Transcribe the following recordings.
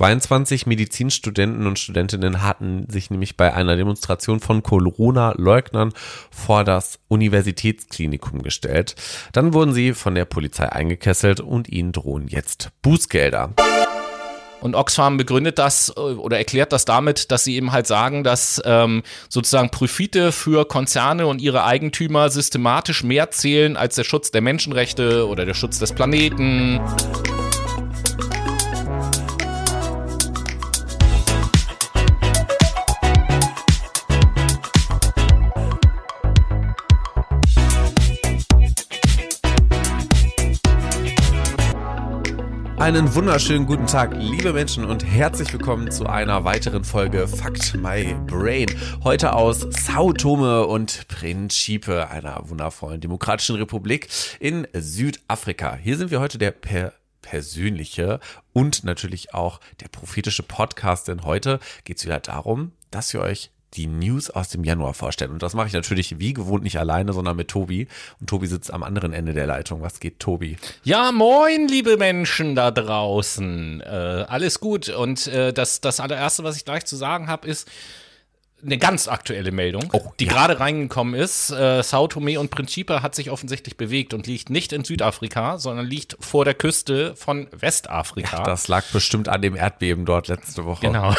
22 Medizinstudenten und Studentinnen hatten sich nämlich bei einer Demonstration von Corona-Leugnern vor das Universitätsklinikum gestellt. Dann wurden sie von der Polizei eingekesselt und ihnen drohen jetzt Bußgelder. Und Oxfam begründet das äh, oder erklärt das damit, dass sie eben halt sagen, dass ähm, sozusagen Profite für Konzerne und ihre Eigentümer systematisch mehr zählen als der Schutz der Menschenrechte oder der Schutz des Planeten. Einen wunderschönen guten Tag, liebe Menschen, und herzlich willkommen zu einer weiteren Folge Fact My Brain. Heute aus Sao Tome und Principe, einer wundervollen demokratischen Republik in Südafrika. Hier sind wir heute der per persönliche und natürlich auch der prophetische Podcast, denn heute geht es wieder darum, dass wir euch die News aus dem Januar vorstellen. Und das mache ich natürlich wie gewohnt nicht alleine, sondern mit Tobi. Und Tobi sitzt am anderen Ende der Leitung. Was geht, Tobi? Ja, moin, liebe Menschen da draußen. Äh, alles gut. Und äh, das, das allererste, was ich gleich zu sagen habe, ist, eine ganz aktuelle Meldung, oh, die ja. gerade reingekommen ist. Äh, Sao Tome und Principe hat sich offensichtlich bewegt und liegt nicht in Südafrika, sondern liegt vor der Küste von Westafrika. Ja, das lag bestimmt an dem Erdbeben dort letzte Woche. Genau.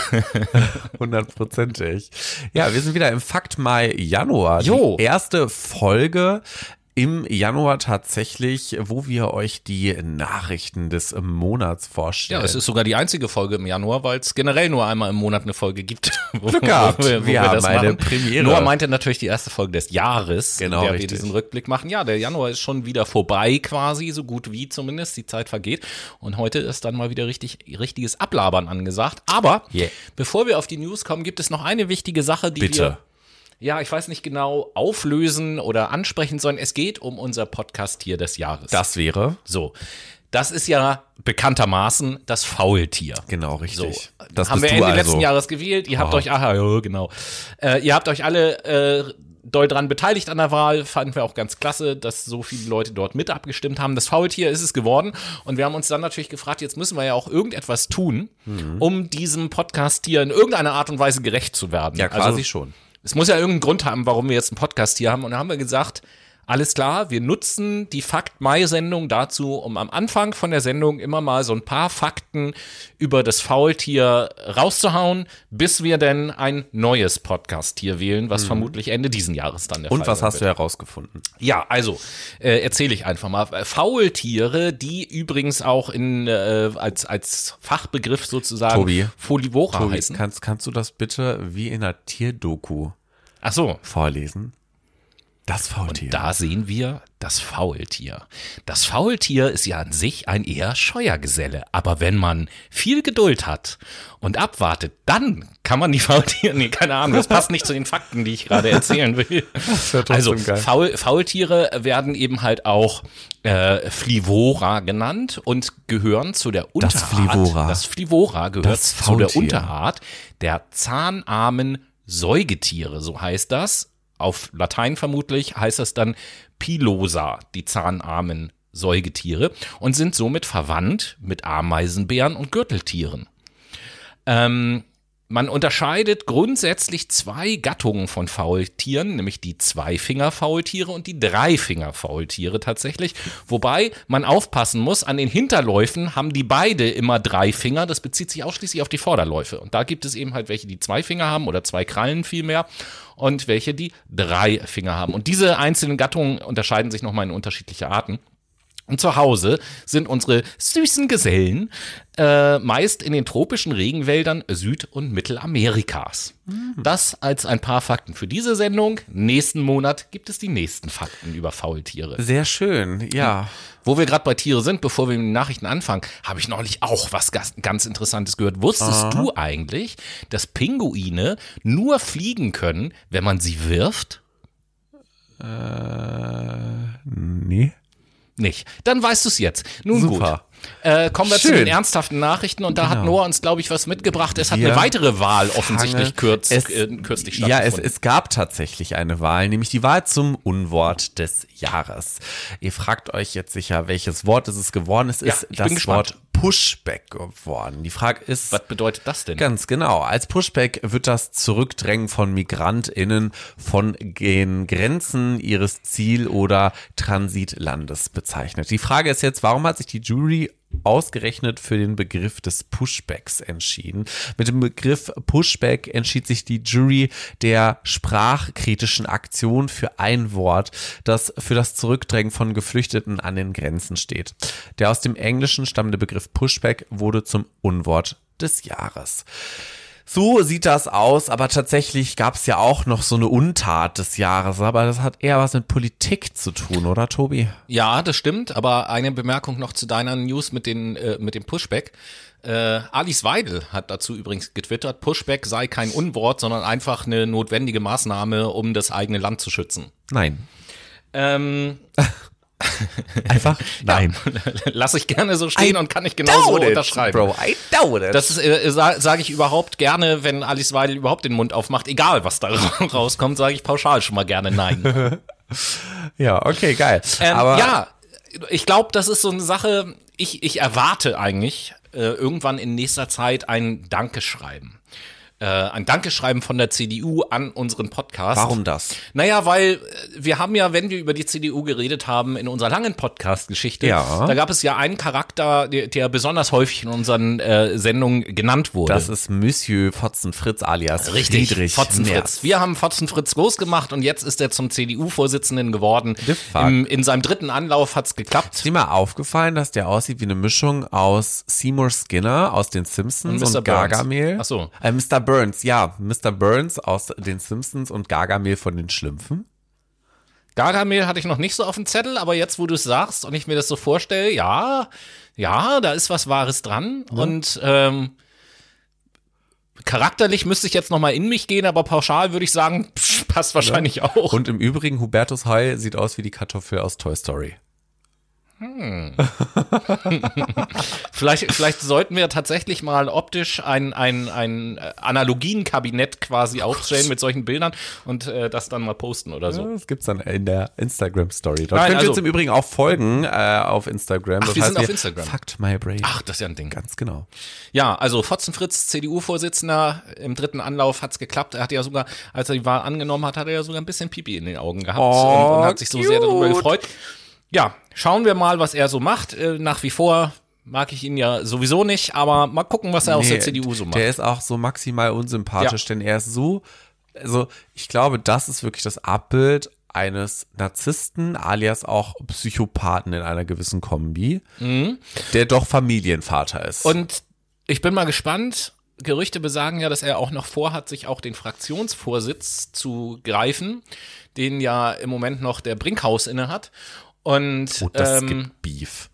Hundertprozentig. Ja, wir sind wieder im Fakt Mai Januar. Jo. Die erste Folge im Januar tatsächlich, wo wir euch die Nachrichten des Monats vorstellen. Ja, es ist sogar die einzige Folge im Januar, weil es generell nur einmal im Monat eine Folge gibt. Wo, Glück gehabt. Wo wir, wo wir, wir haben eine machen. Premiere. Noah meinte natürlich die erste Folge des Jahres, genau, in der richtig. wir diesen Rückblick machen. Ja, der Januar ist schon wieder vorbei quasi, so gut wie zumindest. Die Zeit vergeht. Und heute ist dann mal wieder richtig, richtiges Ablabern angesagt. Aber yeah. bevor wir auf die News kommen, gibt es noch eine wichtige Sache, die Bitte. wir ja, ich weiß nicht genau, auflösen oder ansprechen sollen. Es geht um unser Podcast-Tier des Jahres. Das wäre? So. Das ist ja bekanntermaßen das Faultier. Genau, richtig. So, das haben wir Ende also. letzten Jahres gewählt. Ihr habt oh. euch, aha, ja, genau. Äh, ihr habt euch alle äh, doll dran beteiligt an der Wahl. Fanden wir auch ganz klasse, dass so viele Leute dort mit abgestimmt haben. Das Faultier ist es geworden. Und wir haben uns dann natürlich gefragt, jetzt müssen wir ja auch irgendetwas tun, mhm. um diesem Podcast-Tier in irgendeiner Art und Weise gerecht zu werden. Ja, quasi also, schon. Es muss ja irgendeinen Grund haben, warum wir jetzt einen Podcast hier haben. Und da haben wir gesagt, alles klar, wir nutzen die Fakt-Mai-Sendung dazu, um am Anfang von der Sendung immer mal so ein paar Fakten über das Faultier rauszuhauen, bis wir denn ein neues Podcast-Tier wählen, was mhm. vermutlich Ende diesen Jahres dann der Und Fall was hast wird. du herausgefunden? Ja, also äh, erzähle ich einfach mal. Faultiere, die übrigens auch in äh, als als Fachbegriff sozusagen Tobi, Folivora Tobi, heißen. Kannst, kannst du das bitte wie in einer Tierdoku Ach so. vorlesen? Das Faultier. Und da sehen wir das Faultier. Das Faultier ist ja an sich ein eher scheuer Geselle, aber wenn man viel Geduld hat und abwartet, dann kann man die Faultiere, nee, keine Ahnung, das passt nicht zu den Fakten, die ich gerade erzählen will. also Faul, Faultiere werden eben halt auch äh, Flivora genannt und gehören zu der Unterart. Das Flivora. Das Flivora gehört das zu der Unterart der zahnarmen Säugetiere, so heißt das auf Latein vermutlich heißt das dann Pilosa, die zahnarmen Säugetiere, und sind somit verwandt mit Ameisenbären und Gürteltieren. Ähm, man unterscheidet grundsätzlich zwei Gattungen von Faultieren, nämlich die Zweifinger-Faultiere und die Dreifinger-Faultiere tatsächlich. Wobei man aufpassen muss, an den Hinterläufen haben die beide immer drei Finger. Das bezieht sich ausschließlich auf die Vorderläufe. Und da gibt es eben halt welche, die zwei Finger haben oder zwei Krallen vielmehr und welche, die drei Finger haben. Und diese einzelnen Gattungen unterscheiden sich nochmal in unterschiedliche Arten. Und zu Hause sind unsere süßen Gesellen äh, meist in den tropischen Regenwäldern Süd- und Mittelamerikas. Mhm. Das als ein paar Fakten für diese Sendung. Nächsten Monat gibt es die nächsten Fakten über Faultiere. Sehr schön, ja. Wo wir gerade bei Tiere sind, bevor wir mit den Nachrichten anfangen, habe ich neulich auch was ganz Interessantes gehört. Wusstest Aha. du eigentlich, dass Pinguine nur fliegen können, wenn man sie wirft? Äh, nee nicht. Dann weißt du es jetzt. Nun Super. gut. Äh, kommen wir Schön. zu den ernsthaften Nachrichten und da genau. hat Noah uns, glaube ich, was mitgebracht. Es hat wir eine weitere Wahl offensichtlich kürz, es, äh, kürzlich stattgefunden. Ja, es, es gab tatsächlich eine Wahl, nämlich die Wahl zum Unwort des Jahres. Ihr fragt euch jetzt sicher, welches Wort ist es geworden? Es ja, ist das Wort Pushback geworden. Die Frage ist. Was bedeutet das denn? Ganz genau. Als Pushback wird das Zurückdrängen von MigrantInnen von den Grenzen ihres Ziel- oder Transitlandes bezeichnet. Die Frage ist jetzt, warum hat sich die Jury ausgerechnet für den Begriff des Pushbacks entschieden. Mit dem Begriff Pushback entschied sich die Jury der sprachkritischen Aktion für ein Wort, das für das Zurückdrängen von Geflüchteten an den Grenzen steht. Der aus dem Englischen stammende Begriff Pushback wurde zum Unwort des Jahres. So sieht das aus, aber tatsächlich gab es ja auch noch so eine Untat des Jahres, aber das hat eher was mit Politik zu tun, oder Tobi? Ja, das stimmt, aber eine Bemerkung noch zu deiner News mit, den, äh, mit dem Pushback. Äh, Alice Weidel hat dazu übrigens getwittert, Pushback sei kein Unwort, sondern einfach eine notwendige Maßnahme, um das eigene Land zu schützen. Nein. Ähm, Einfach nein. Lass ich gerne so stehen I und kann ich genauso unterschreiben. Bro, I doubt it. Das äh, sage ich überhaupt gerne, wenn Alice Weidel überhaupt den Mund aufmacht, egal was da rauskommt, sage ich pauschal schon mal gerne nein. ja, okay, geil. Ähm, Aber ja, ich glaube, das ist so eine Sache, ich, ich erwarte eigentlich äh, irgendwann in nächster Zeit ein Dankeschreiben äh, ein Dankeschreiben von der CDU an unseren Podcast. Warum das? Naja, weil äh, wir haben ja, wenn wir über die CDU geredet haben, in unserer langen Podcast-Geschichte, ja. da gab es ja einen Charakter, der, der besonders häufig in unseren äh, Sendungen genannt wurde. Das ist Monsieur Fotzenfritz alias Richtig, Friedrich Fotzenfritz. Wir haben Fotzenfritz groß gemacht und jetzt ist er zum CDU-Vorsitzenden geworden. Im, in seinem dritten Anlauf hat's geklappt. Ist dir mal aufgefallen, dass der aussieht wie eine Mischung aus Seymour Skinner aus den Simpsons und, und Gargamel? Ach so. Äh, Mr. Burns, ja, Mr. Burns aus den Simpsons und Gargamel von den Schlümpfen. Gargamel hatte ich noch nicht so auf dem Zettel, aber jetzt, wo du es sagst und ich mir das so vorstelle, ja, ja, da ist was Wahres dran. Ja. Und ähm, charakterlich müsste ich jetzt noch mal in mich gehen, aber pauschal würde ich sagen, pff, passt wahrscheinlich ja. auch. Und im Übrigen, Hubertus Heil sieht aus wie die Kartoffel aus Toy Story. Hm. vielleicht, vielleicht sollten wir tatsächlich mal optisch ein, ein, ein Analogienkabinett quasi aufstellen mit solchen Bildern und äh, das dann mal posten oder so. Ja, das gibt's dann in der Instagram-Story. Dort Nein, könnt ihr also, uns im Übrigen auch folgen äh, auf Instagram. Ach, das wir sind auf Instagram. Fucked my brain. Ach, das ist ja ein Ding. Ganz genau. Ja, also Fotzenfritz, CDU-Vorsitzender, im dritten Anlauf hat's geklappt. Er hatte ja sogar, als er die Wahl angenommen hat, hat er ja sogar ein bisschen Pipi in den Augen gehabt oh, und, und hat sich so sehr darüber gefreut ja, schauen wir mal, was er so macht. Äh, nach wie vor mag ich ihn ja sowieso nicht, aber mal gucken, was er nee, aus der CDU so macht. Der ist auch so maximal unsympathisch, ja. denn er ist so, also ich glaube, das ist wirklich das Abbild eines Narzissten, alias auch Psychopathen in einer gewissen Kombi, mhm. der doch Familienvater ist. Und ich bin mal gespannt. Gerüchte besagen ja, dass er auch noch vorhat, sich auch den Fraktionsvorsitz zu greifen, den ja im Moment noch der Brinkhaus inne hat. Und oh, das ähm, gibt Beef.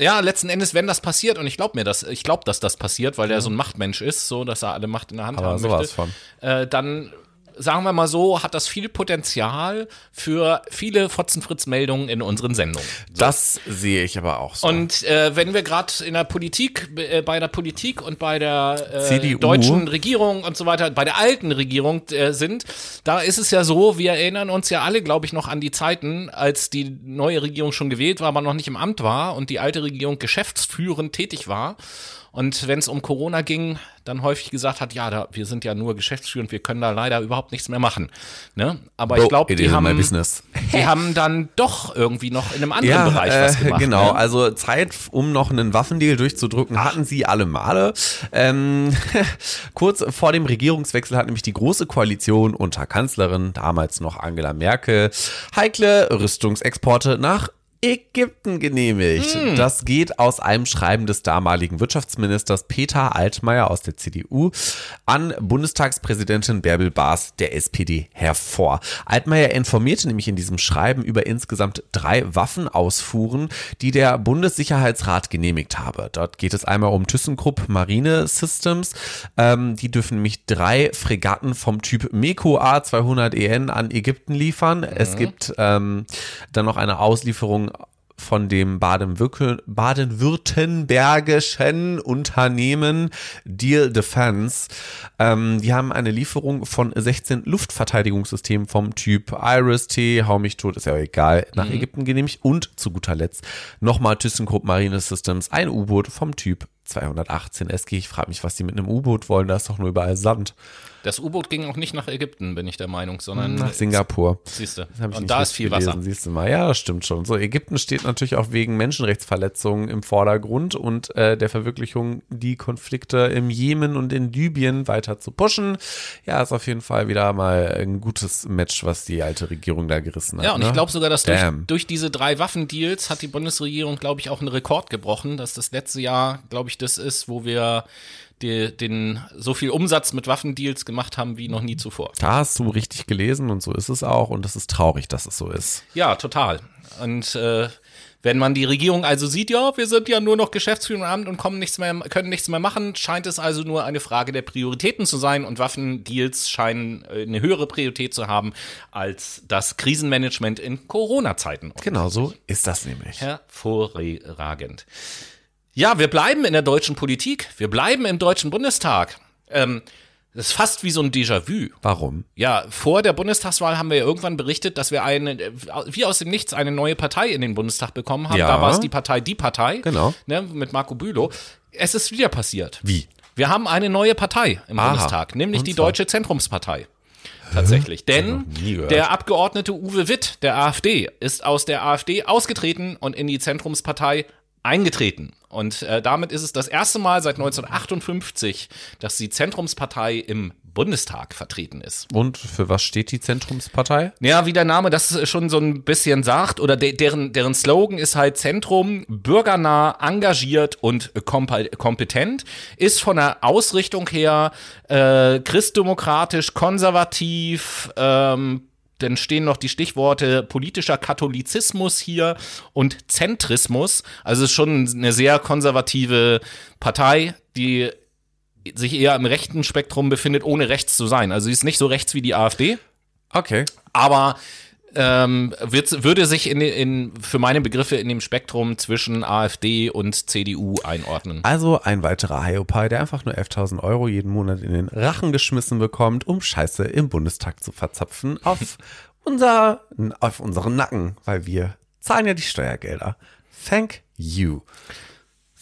Ja, letzten Endes, wenn das passiert, und ich glaube mir das, ich glaube, dass das passiert, weil er so ein Machtmensch ist, so dass er alle Macht in der Hand Aber haben möchte, von. Äh, dann sagen wir mal so, hat das viel Potenzial für viele Fotzenfritz-Meldungen in unseren Sendungen. So. Das sehe ich aber auch so. Und äh, wenn wir gerade in der Politik, äh, bei der Politik und bei der äh, deutschen Regierung und so weiter, bei der alten Regierung äh, sind, da ist es ja so, wir erinnern uns ja alle, glaube ich, noch an die Zeiten, als die neue Regierung schon gewählt war, aber noch nicht im Amt war und die alte Regierung geschäftsführend tätig war. Und wenn es um Corona ging, dann häufig gesagt hat, ja, da, wir sind ja nur geschäftsführend, wir können da leider überhaupt nichts mehr machen. Ne? Aber Bro, ich glaube, die, haben, die haben dann doch irgendwie noch in einem anderen ja, Bereich was äh, gemacht. Genau, ne? also Zeit, um noch einen Waffendeal durchzudrücken, hatten sie alle Male. Ähm, kurz vor dem Regierungswechsel hat nämlich die Große Koalition unter Kanzlerin, damals noch Angela Merkel, heikle Rüstungsexporte nach Ägypten genehmigt. Hm. Das geht aus einem Schreiben des damaligen Wirtschaftsministers Peter Altmaier aus der CDU an Bundestagspräsidentin Bärbel Baas der SPD hervor. Altmaier informierte nämlich in diesem Schreiben über insgesamt drei Waffenausfuhren, die der Bundessicherheitsrat genehmigt habe. Dort geht es einmal um ThyssenKrupp Marine Systems. Ähm, die dürfen nämlich drei Fregatten vom Typ Meko A200EN an Ägypten liefern. Mhm. Es gibt ähm, dann noch eine Auslieferung von dem baden-württembergischen Unternehmen Deal Defense. Ähm, die haben eine Lieferung von 16 Luftverteidigungssystemen vom Typ Iris-T, hau mich tot, ist ja egal, nach mhm. Ägypten genehmigt. Und zu guter Letzt nochmal ThyssenKrupp Marine Systems, ein U-Boot vom Typ 218 SG. Ich frage mich, was die mit einem U-Boot wollen, da ist doch nur überall Sand. Das U-Boot ging auch nicht nach Ägypten, bin ich der Meinung, sondern nach Singapur. Siehst du. Und da ist viel gelesen, Wasser. Siehst du mal, ja, das stimmt schon. So, Ägypten steht natürlich auch wegen Menschenrechtsverletzungen im Vordergrund und äh, der Verwirklichung, die Konflikte im Jemen und in Libyen weiter zu pushen. Ja, ist auf jeden Fall wieder mal ein gutes Match, was die alte Regierung da gerissen hat. Ja, und ne? ich glaube sogar, dass durch, durch, diese drei Waffendeals hat die Bundesregierung, glaube ich, auch einen Rekord gebrochen, dass das letzte Jahr, glaube ich, das ist, wo wir die, den so viel Umsatz mit Waffendeals gemacht haben wie noch nie zuvor. Da hast du richtig gelesen und so ist es auch und es ist traurig, dass es so ist. Ja, total. Und äh, wenn man die Regierung also sieht, ja, wir sind ja nur noch Geschäftsführung im Amt und kommen nichts mehr, können nichts mehr machen, scheint es also nur eine Frage der Prioritäten zu sein und Waffendeals scheinen äh, eine höhere Priorität zu haben als das Krisenmanagement in Corona-Zeiten. Genau so ist das nämlich. Hervorragend. Ja, wir bleiben in der deutschen Politik. Wir bleiben im Deutschen Bundestag. Ähm, das ist fast wie so ein Déjà-vu. Warum? Ja, vor der Bundestagswahl haben wir ja irgendwann berichtet, dass wir eine, wie aus dem Nichts eine neue Partei in den Bundestag bekommen haben. Ja. Da war es die Partei Die Partei. Genau. Ne, mit Marco Bülow. Es ist wieder passiert. Wie? Wir haben eine neue Partei im Aha. Bundestag, nämlich die? Deutsche Zentrumspartei. Tatsächlich. Denn der Abgeordnete Uwe Witt der AfD ist aus der AfD ausgetreten und in die Zentrumspartei eingetreten. Und äh, damit ist es das erste Mal seit 1958, dass die Zentrumspartei im Bundestag vertreten ist. Und für was steht die Zentrumspartei? Ja, wie der Name das schon so ein bisschen sagt, oder de deren, deren Slogan ist halt Zentrum, bürgernah, engagiert und kompetent, ist von der Ausrichtung her äh, christdemokratisch, konservativ, ähm, dann stehen noch die Stichworte politischer Katholizismus hier und Zentrismus. Also es ist schon eine sehr konservative Partei, die sich eher im rechten Spektrum befindet, ohne rechts zu sein. Also sie ist nicht so rechts wie die AfD. Okay. Aber ähm, wird, würde sich in, in, für meine Begriffe in dem Spektrum zwischen AfD und CDU einordnen. Also ein weiterer Hiopai, der einfach nur 11.000 Euro jeden Monat in den Rachen geschmissen bekommt, um Scheiße im Bundestag zu verzapfen auf, unser, auf unseren Nacken, weil wir zahlen ja die Steuergelder. Thank you.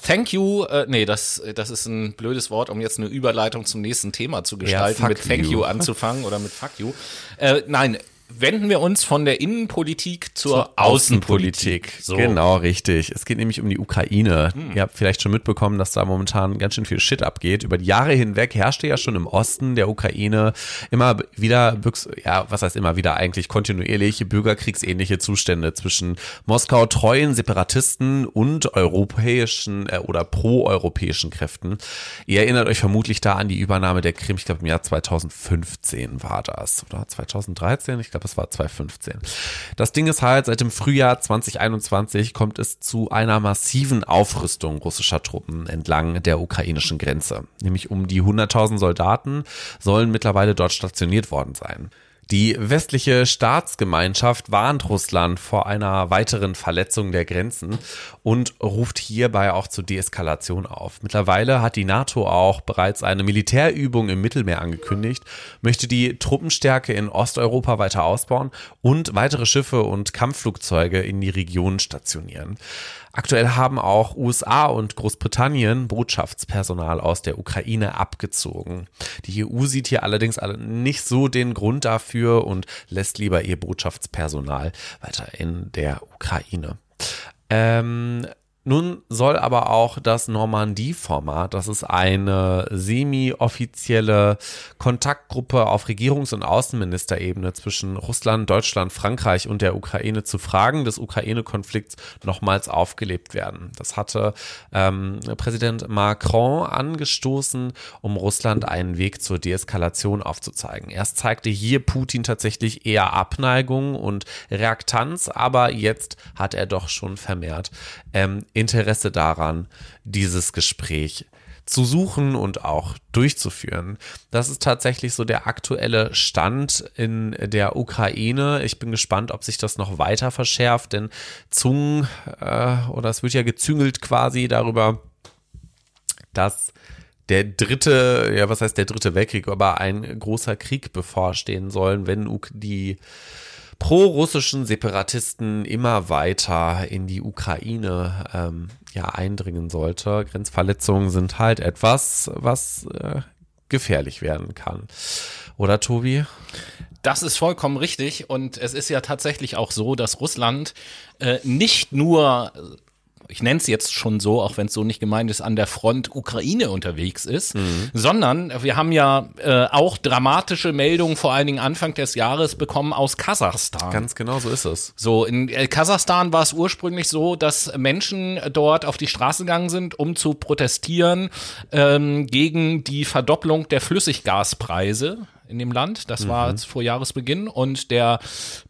Thank you, äh, nee, das, das ist ein blödes Wort, um jetzt eine Überleitung zum nächsten Thema zu gestalten, ja, mit Thank you. you anzufangen oder mit Fuck you. Äh, nein, wenden wir uns von der Innenpolitik zur, zur Außenpolitik. Außenpolitik. So. Genau, richtig. Es geht nämlich um die Ukraine. Hm. Ihr habt vielleicht schon mitbekommen, dass da momentan ganz schön viel Shit abgeht. Über die Jahre hinweg herrschte ja schon im Osten der Ukraine immer wieder, ja, was heißt immer wieder eigentlich kontinuierlich bürgerkriegsähnliche Zustände zwischen Moskau treuen Separatisten und europäischen äh, oder proeuropäischen Kräften. Ihr erinnert euch vermutlich da an die Übernahme der Krim, ich glaube im Jahr 2015 war das oder 2013, ich glaube glaube, es war 2015. Das Ding ist halt, seit dem Frühjahr 2021 kommt es zu einer massiven Aufrüstung russischer Truppen entlang der ukrainischen Grenze. Nämlich um die 100.000 Soldaten sollen mittlerweile dort stationiert worden sein. Die westliche Staatsgemeinschaft warnt Russland vor einer weiteren Verletzung der Grenzen und ruft hierbei auch zur Deeskalation auf. Mittlerweile hat die NATO auch bereits eine Militärübung im Mittelmeer angekündigt, möchte die Truppenstärke in Osteuropa weiter ausbauen und weitere Schiffe und Kampfflugzeuge in die Region stationieren. Aktuell haben auch USA und Großbritannien Botschaftspersonal aus der Ukraine abgezogen. Die EU sieht hier allerdings nicht so den Grund dafür und lässt lieber ihr Botschaftspersonal weiter in der Ukraine. Ähm, nun soll aber auch das Normandie-Format, das ist eine semi-offizielle Kontaktgruppe auf Regierungs- und Außenministerebene zwischen Russland, Deutschland, Frankreich und der Ukraine zu Fragen des Ukraine-Konflikts nochmals aufgelebt werden. Das hatte ähm, Präsident Macron angestoßen, um Russland einen Weg zur Deeskalation aufzuzeigen. Erst zeigte hier Putin tatsächlich eher Abneigung und Reaktanz, aber jetzt hat er doch schon vermehrt ähm, Interesse daran, dieses Gespräch zu suchen und auch durchzuführen. Das ist tatsächlich so der aktuelle Stand in der Ukraine. Ich bin gespannt, ob sich das noch weiter verschärft, denn Zungen äh, oder es wird ja gezüngelt quasi darüber, dass der dritte, ja, was heißt der dritte Weltkrieg, aber ein großer Krieg bevorstehen sollen, wenn die pro-russischen Separatisten immer weiter in die Ukraine ähm, ja eindringen sollte. Grenzverletzungen sind halt etwas, was äh, gefährlich werden kann. Oder Tobi? Das ist vollkommen richtig und es ist ja tatsächlich auch so, dass Russland äh, nicht nur ich nenne es jetzt schon so, auch wenn es so nicht gemeint ist, an der Front Ukraine unterwegs ist, mhm. sondern wir haben ja äh, auch dramatische Meldungen vor allen Dingen Anfang des Jahres bekommen aus Kasachstan. Ganz genau so ist es. So, in äh, Kasachstan war es ursprünglich so, dass Menschen dort auf die Straße gegangen sind, um zu protestieren ähm, gegen die Verdopplung der Flüssiggaspreise in dem Land. Das war mhm. vor Jahresbeginn. Und der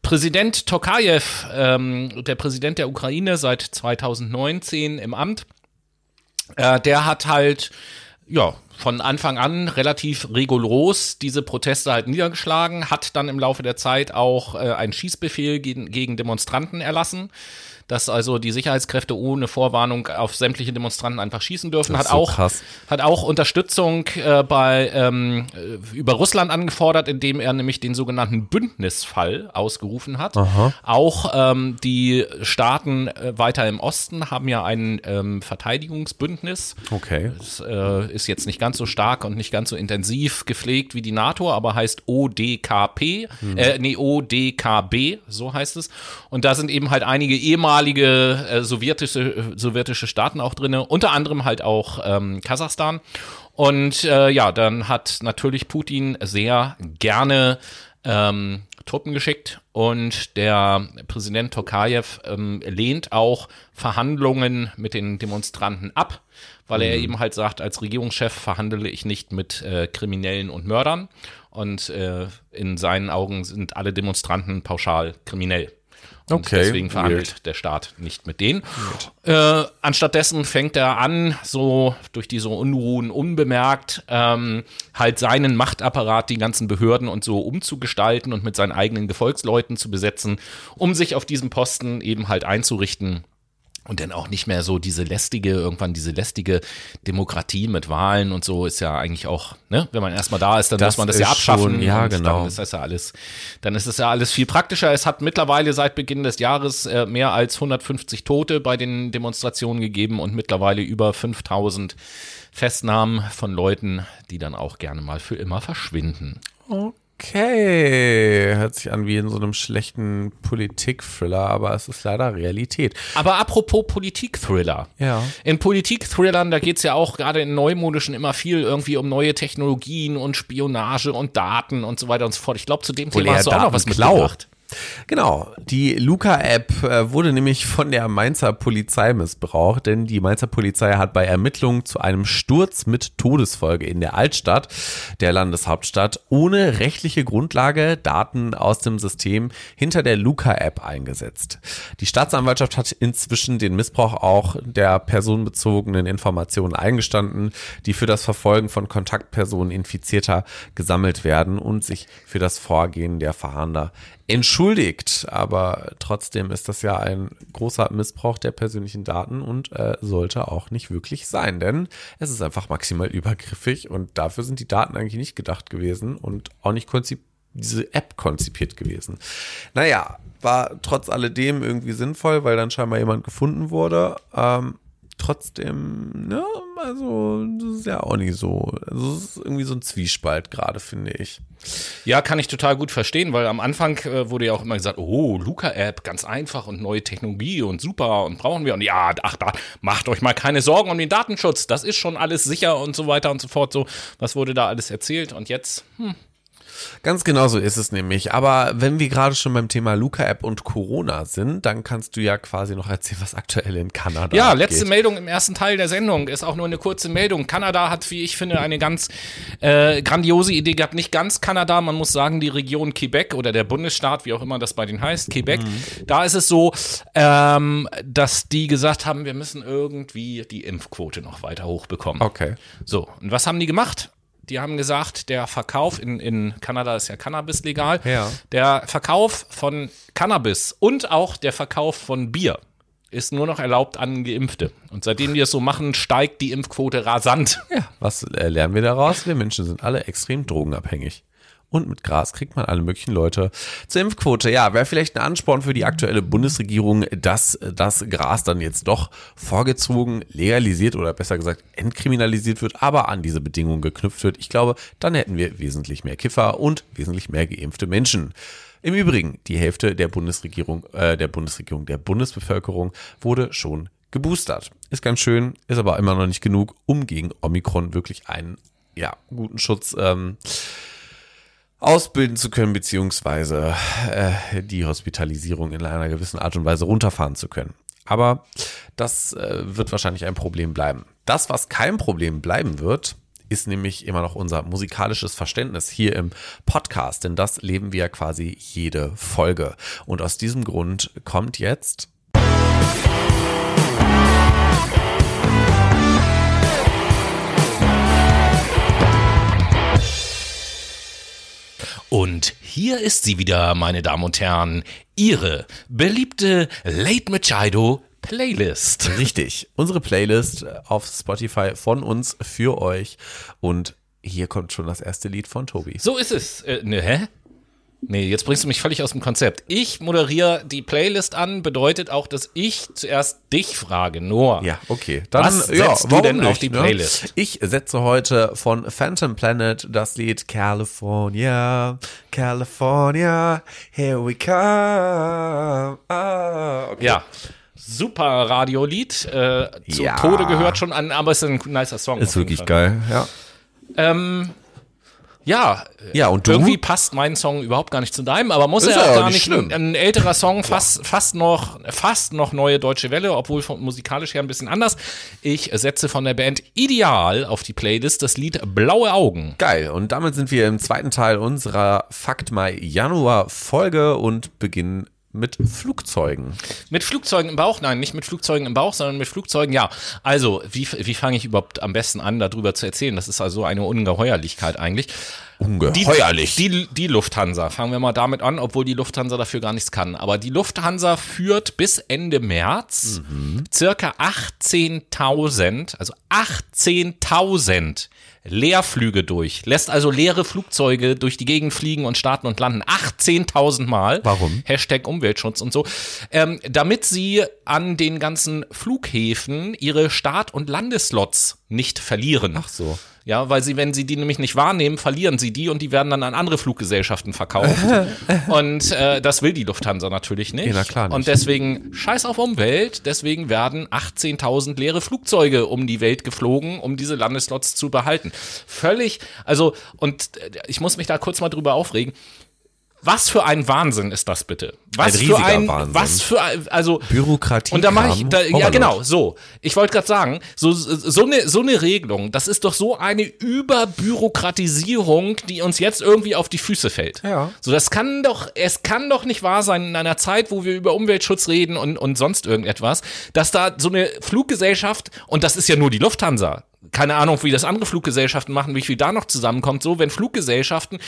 Präsident Tokayev, ähm, der Präsident der Ukraine seit 2019 im Amt, äh, der hat halt, ja, von Anfang an relativ rigoros diese Proteste halt niedergeschlagen, hat dann im Laufe der Zeit auch äh, einen Schießbefehl gegen, gegen Demonstranten erlassen dass also die Sicherheitskräfte ohne Vorwarnung auf sämtliche Demonstranten einfach schießen dürfen. Hat, so auch, krass. hat auch Unterstützung äh, bei ähm, äh, über Russland angefordert, indem er nämlich den sogenannten Bündnisfall ausgerufen hat. Aha. Auch ähm, die Staaten äh, weiter im Osten haben ja ein ähm, Verteidigungsbündnis. Okay. Das äh, ist jetzt nicht ganz so stark und nicht ganz so intensiv gepflegt wie die NATO, aber heißt ODKP, hm. äh, nee, ODKB, so heißt es. Und da sind eben halt einige ehemalige ehemalige äh, sowjetische, äh, sowjetische Staaten auch drin, unter anderem halt auch ähm, Kasachstan. Und äh, ja, dann hat natürlich Putin sehr gerne ähm, Truppen geschickt und der Präsident Tokayev ähm, lehnt auch Verhandlungen mit den Demonstranten ab, weil mhm. er eben halt sagt, als Regierungschef verhandle ich nicht mit äh, Kriminellen und Mördern und äh, in seinen Augen sind alle Demonstranten pauschal kriminell. Und okay, deswegen verhandelt weird. der Staat nicht mit denen. Äh, anstattdessen fängt er an, so durch diese Unruhen unbemerkt, ähm, halt seinen Machtapparat, die ganzen Behörden und so umzugestalten und mit seinen eigenen Gefolgsleuten zu besetzen, um sich auf diesem Posten eben halt einzurichten und dann auch nicht mehr so diese lästige, irgendwann diese lästige Demokratie mit Wahlen und so ist ja eigentlich auch, ne, wenn man erstmal da ist, dann das muss man das ja abschaffen. Schon, ja, genau. Dann ist das ja alles, dann ist es ja alles viel praktischer. Es hat mittlerweile seit Beginn des Jahres äh, mehr als 150 Tote bei den Demonstrationen gegeben und mittlerweile über 5000 Festnahmen von Leuten, die dann auch gerne mal für immer verschwinden. Okay. Okay, hört sich an wie in so einem schlechten Politik-Thriller, aber es ist leider Realität. Aber apropos Politik-Thriller. Ja. In Politik-Thrillern, da geht es ja auch gerade in neumodischen immer viel irgendwie um neue Technologien und Spionage und Daten und so weiter und so fort. Ich glaube, zu dem Thema hast du auch noch was mitgebracht. Genau, die Luca-App äh, wurde nämlich von der Mainzer Polizei missbraucht, denn die Mainzer Polizei hat bei Ermittlungen zu einem Sturz mit Todesfolge in der Altstadt der Landeshauptstadt ohne rechtliche Grundlage Daten aus dem System hinter der Luca-App eingesetzt. Die Staatsanwaltschaft hat inzwischen den Missbrauch auch der personenbezogenen Informationen eingestanden, die für das Verfolgen von Kontaktpersonen Infizierter gesammelt werden und sich für das Vorgehen der Fahnder entschuldigt. Aber trotzdem ist das ja ein großer Missbrauch der persönlichen Daten und äh, sollte auch nicht wirklich sein, denn es ist einfach maximal übergriffig und dafür sind die Daten eigentlich nicht gedacht gewesen und auch nicht diese App konzipiert gewesen. Naja, war trotz alledem irgendwie sinnvoll, weil dann scheinbar jemand gefunden wurde. Ähm, trotzdem, ne, also das ist ja auch nicht so. Also es ist irgendwie so ein Zwiespalt gerade, finde ich. Ja, kann ich total gut verstehen, weil am Anfang äh, wurde ja auch immer gesagt, oh, Luca-App, ganz einfach und neue Technologie und super und brauchen wir. Und ja, ach, da, macht euch mal keine Sorgen um den Datenschutz. Das ist schon alles sicher und so weiter und so fort. So, was wurde da alles erzählt? Und jetzt, hm, Ganz genau so ist es nämlich. Aber wenn wir gerade schon beim Thema Luca-App und Corona sind, dann kannst du ja quasi noch erzählen, was aktuell in Kanada Ja, letzte Meldung im ersten Teil der Sendung ist auch nur eine kurze Meldung. Kanada hat, wie ich finde, eine ganz äh, grandiose Idee gehabt. Nicht ganz Kanada, man muss sagen, die Region Quebec oder der Bundesstaat, wie auch immer das bei denen heißt, Quebec. Da ist es so, ähm, dass die gesagt haben, wir müssen irgendwie die Impfquote noch weiter hochbekommen. Okay. So, und was haben die gemacht? Die haben gesagt, der Verkauf in, in Kanada ist ja Cannabis legal. Ja. Der Verkauf von Cannabis und auch der Verkauf von Bier ist nur noch erlaubt an Geimpfte. Und seitdem die das so machen, steigt die Impfquote rasant. Ja, was lernen wir daraus? Wir Menschen sind alle extrem drogenabhängig. Und mit Gras kriegt man alle möglichen Leute zur Impfquote. Ja, wäre vielleicht ein Ansporn für die aktuelle Bundesregierung, dass das Gras dann jetzt doch vorgezogen, legalisiert oder besser gesagt entkriminalisiert wird, aber an diese Bedingungen geknüpft wird. Ich glaube, dann hätten wir wesentlich mehr Kiffer und wesentlich mehr geimpfte Menschen. Im Übrigen, die Hälfte der Bundesregierung, äh, der Bundesregierung, der Bundesbevölkerung wurde schon geboostert. Ist ganz schön, ist aber immer noch nicht genug, um gegen Omikron wirklich einen ja, guten Schutz ähm, ausbilden zu können, beziehungsweise äh, die Hospitalisierung in einer gewissen Art und Weise runterfahren zu können. Aber das äh, wird wahrscheinlich ein Problem bleiben. Das, was kein Problem bleiben wird, ist nämlich immer noch unser musikalisches Verständnis hier im Podcast, denn das leben wir ja quasi jede Folge. Und aus diesem Grund kommt jetzt Und hier ist sie wieder, meine Damen und Herren, Ihre beliebte Late Machado Playlist. Richtig. Unsere Playlist auf Spotify von uns für euch. Und hier kommt schon das erste Lied von Tobi. So ist es. Äh, ne, hä? Nee, jetzt bringst du mich völlig aus dem Konzept. Ich moderiere die Playlist an, bedeutet auch, dass ich zuerst dich frage, Noah. Ja, okay. Dann, Was ja, setzt du warum denn nicht, auf die ne? Playlist? Ich setze heute von Phantom Planet das Lied California, California, here we come. Ah, okay. Ja. Super Radiolied, äh, zu Ja. Tode gehört schon an, aber es ist ein nicer Song. Ist wirklich Fall. geil, ja. Ähm, ja, Ja, und du? irgendwie passt mein Song überhaupt gar nicht zu deinem, aber muss Ist ja auch gar nicht schlimm. ein, ein älterer Song, fast, fast noch, fast noch neue deutsche Welle, obwohl von, musikalisch her ein bisschen anders. Ich setze von der Band Ideal auf die Playlist das Lied Blaue Augen. Geil. Und damit sind wir im zweiten Teil unserer Fakt Mai Januar Folge und beginnen mit Flugzeugen. Mit Flugzeugen im Bauch? Nein, nicht mit Flugzeugen im Bauch, sondern mit Flugzeugen, ja. Also, wie, wie fange ich überhaupt am besten an, darüber zu erzählen? Das ist also eine Ungeheuerlichkeit eigentlich. Ungeheuerlich. Die, die, die Lufthansa, fangen wir mal damit an, obwohl die Lufthansa dafür gar nichts kann. Aber die Lufthansa führt bis Ende März circa 18.000, also 18.000 Leerflüge durch. Lässt also leere Flugzeuge durch die Gegend fliegen und starten und landen. 18.000 Mal. Warum? Hashtag Umweltschutz und so. Ähm, damit sie an den ganzen Flughäfen ihre Start- und Landeslots nicht verlieren. Ach so. Ja, weil sie, wenn sie die nämlich nicht wahrnehmen, verlieren sie die und die werden dann an andere Fluggesellschaften verkauft. und äh, das will die Lufthansa natürlich nicht. Ja, na klar nicht. Und deswegen scheiß auf Umwelt, deswegen werden 18.000 leere Flugzeuge um die Welt geflogen, um diese Landeslots zu behalten. Völlig, also, und äh, ich muss mich da kurz mal drüber aufregen. Was für ein Wahnsinn ist das bitte? Was Ein für riesiger ein, Wahnsinn. was für ein, also Bürokratie. und da mache ich, da, ja Overload. genau, so. Ich wollte gerade sagen, so, so, eine, so eine Regelung, das ist doch so eine Überbürokratisierung, die uns jetzt irgendwie auf die Füße fällt. Ja. So, das kann doch, es kann doch nicht wahr sein in einer Zeit, wo wir über Umweltschutz reden und, und sonst irgendetwas, dass da so eine Fluggesellschaft, und das ist ja nur die Lufthansa, keine Ahnung, wie das andere Fluggesellschaften machen, wie viel da noch zusammenkommt, so, wenn Fluggesellschaften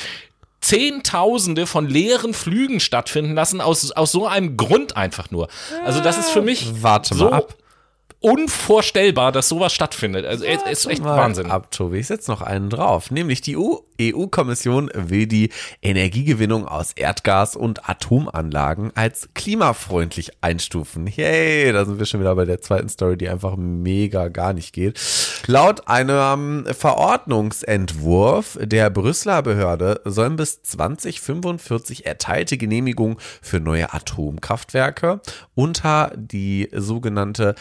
Zehntausende von leeren Flügen stattfinden lassen, aus, aus so einem Grund einfach nur. Also das ist für mich Warte mal so ab. unvorstellbar, dass sowas stattfindet. Also es ist echt Mal Wahnsinn. Ab, Tobi. Ich setze noch einen drauf. Nämlich die EU EU-Kommission will die Energiegewinnung aus Erdgas und Atomanlagen als klimafreundlich einstufen. Yay, da sind wir schon wieder bei der zweiten Story, die einfach mega gar nicht geht. Laut einem Verordnungsentwurf der Brüsseler Behörde sollen bis 2045 erteilte Genehmigungen für neue Atomkraftwerke unter die sogenannte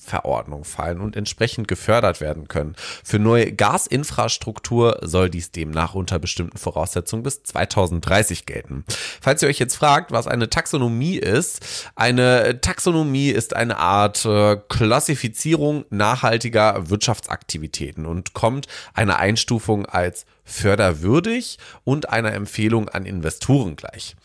Taxonomieverordnung fallen und entsprechend gefördert werden können. Für neue Gasinfrastruktur soll dies demnach unter bestimmten Voraussetzungen bis 2030 gelten. Falls ihr euch jetzt fragt, was eine Taxonomie ist, eine Taxonomie ist eine Art äh, Klassifizierung nachhaltiger Wirtschaftsaktivitäten und kommt einer Einstufung als förderwürdig und einer Empfehlung an Investoren gleich.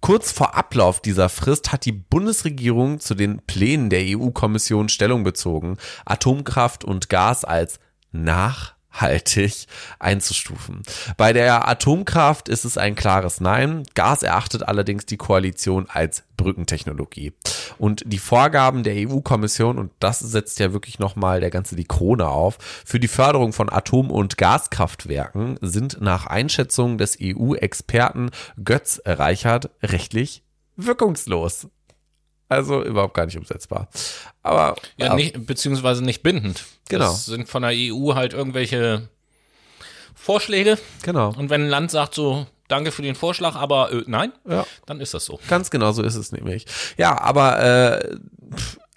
Kurz vor Ablauf dieser Frist hat die Bundesregierung zu den Plänen der EU-Kommission Stellung bezogen, Atomkraft und Gas als nach nachhaltig einzustufen. Bei der Atomkraft ist es ein klares Nein. Gas erachtet allerdings die Koalition als Brückentechnologie. Und die Vorgaben der EU-Kommission, und das setzt ja wirklich nochmal der ganze die Krone auf, für die Förderung von Atom- und Gaskraftwerken sind nach Einschätzung des EU-Experten Götz Reichert rechtlich wirkungslos. Also überhaupt gar nicht umsetzbar. Aber ja. Nicht, beziehungsweise nicht bindend. Genau. Das sind von der EU halt irgendwelche Vorschläge. Genau. Und wenn ein Land sagt so, danke für den Vorschlag, aber äh, nein, ja. dann ist das so. Ganz genau so ist es nämlich. Ja, aber äh,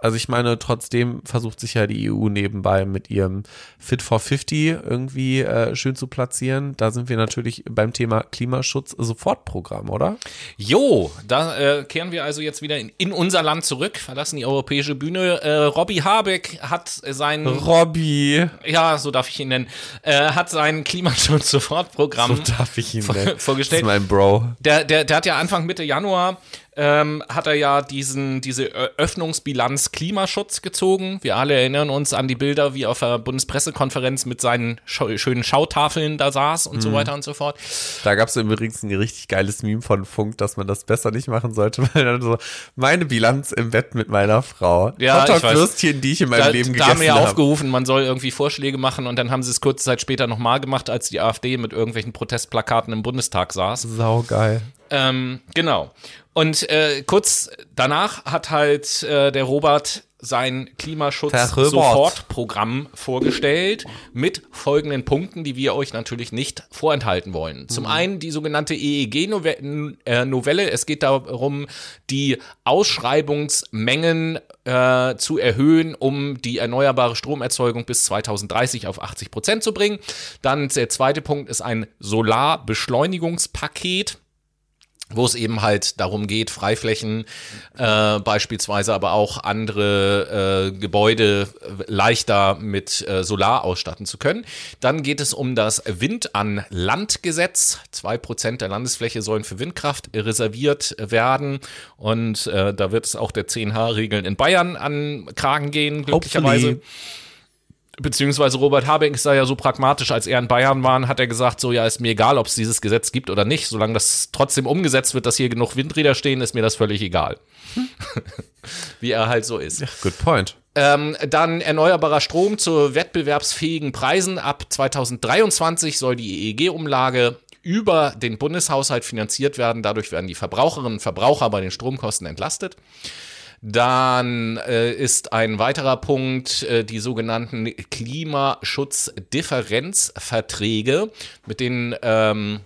also ich meine, trotzdem versucht sich ja die EU nebenbei mit ihrem Fit for 50 irgendwie äh, schön zu platzieren. Da sind wir natürlich beim Thema Klimaschutz Sofortprogramm, oder? Jo, da äh, kehren wir also jetzt wieder in, in, unser Land zurück, verlassen die europäische Bühne. Äh, Robby Habeck hat sein Robby, ja, so darf ich ihn nennen, äh, hat sein Klimaschutz Sofortprogramm so darf ich ihn nennen. vorgestellt. Das ist mein Bro. Der, der, der hat ja Anfang Mitte Januar ähm, hat er ja diesen, diese Öffnungsbilanz Klimaschutz gezogen. Wir alle erinnern uns an die Bilder, wie er auf der Bundespressekonferenz mit seinen schönen Schautafeln da saß und mhm. so weiter und so fort. Da gab es übrigens ein richtig geiles Meme von Funk, dass man das besser nicht machen sollte, weil dann so meine Bilanz im Bett mit meiner Frau. Ja, Würstchen, die ich in meinem da, Leben gegessen habe. Da haben wir ja hab. aufgerufen, man soll irgendwie Vorschläge machen und dann haben sie es kurze Zeit später nochmal gemacht, als die AfD mit irgendwelchen Protestplakaten im Bundestag saß. Saugeil. Ähm, genau. Und äh, kurz danach hat halt äh, der Robert sein Klimaschutz-Sofortprogramm vorgestellt mit folgenden Punkten, die wir euch natürlich nicht vorenthalten wollen. Zum mhm. einen die sogenannte EEG-Novelle. Es geht darum, die Ausschreibungsmengen äh, zu erhöhen, um die erneuerbare Stromerzeugung bis 2030 auf 80 Prozent zu bringen. Dann der zweite Punkt ist ein Solarbeschleunigungspaket wo es eben halt darum geht, Freiflächen äh, beispielsweise, aber auch andere äh, Gebäude leichter mit äh, Solar ausstatten zu können. Dann geht es um das Wind an Landgesetz. Zwei Prozent der Landesfläche sollen für Windkraft reserviert werden und äh, da wird es auch der 10H-Regeln in Bayern an Kragen gehen, glücklicherweise. Hopefully beziehungsweise Robert Habeck ist da ja so pragmatisch, als er in Bayern war, hat er gesagt, so ja, ist mir egal, ob es dieses Gesetz gibt oder nicht, solange das trotzdem umgesetzt wird, dass hier genug Windräder stehen, ist mir das völlig egal. Wie er halt so ist. Ja, good point. Ähm, dann erneuerbarer Strom zu wettbewerbsfähigen Preisen. Ab 2023 soll die EEG-Umlage über den Bundeshaushalt finanziert werden. Dadurch werden die Verbraucherinnen und Verbraucher bei den Stromkosten entlastet. Dann äh, ist ein weiterer Punkt äh, die sogenannten Klimaschutzdifferenzverträge, mit denen ähm,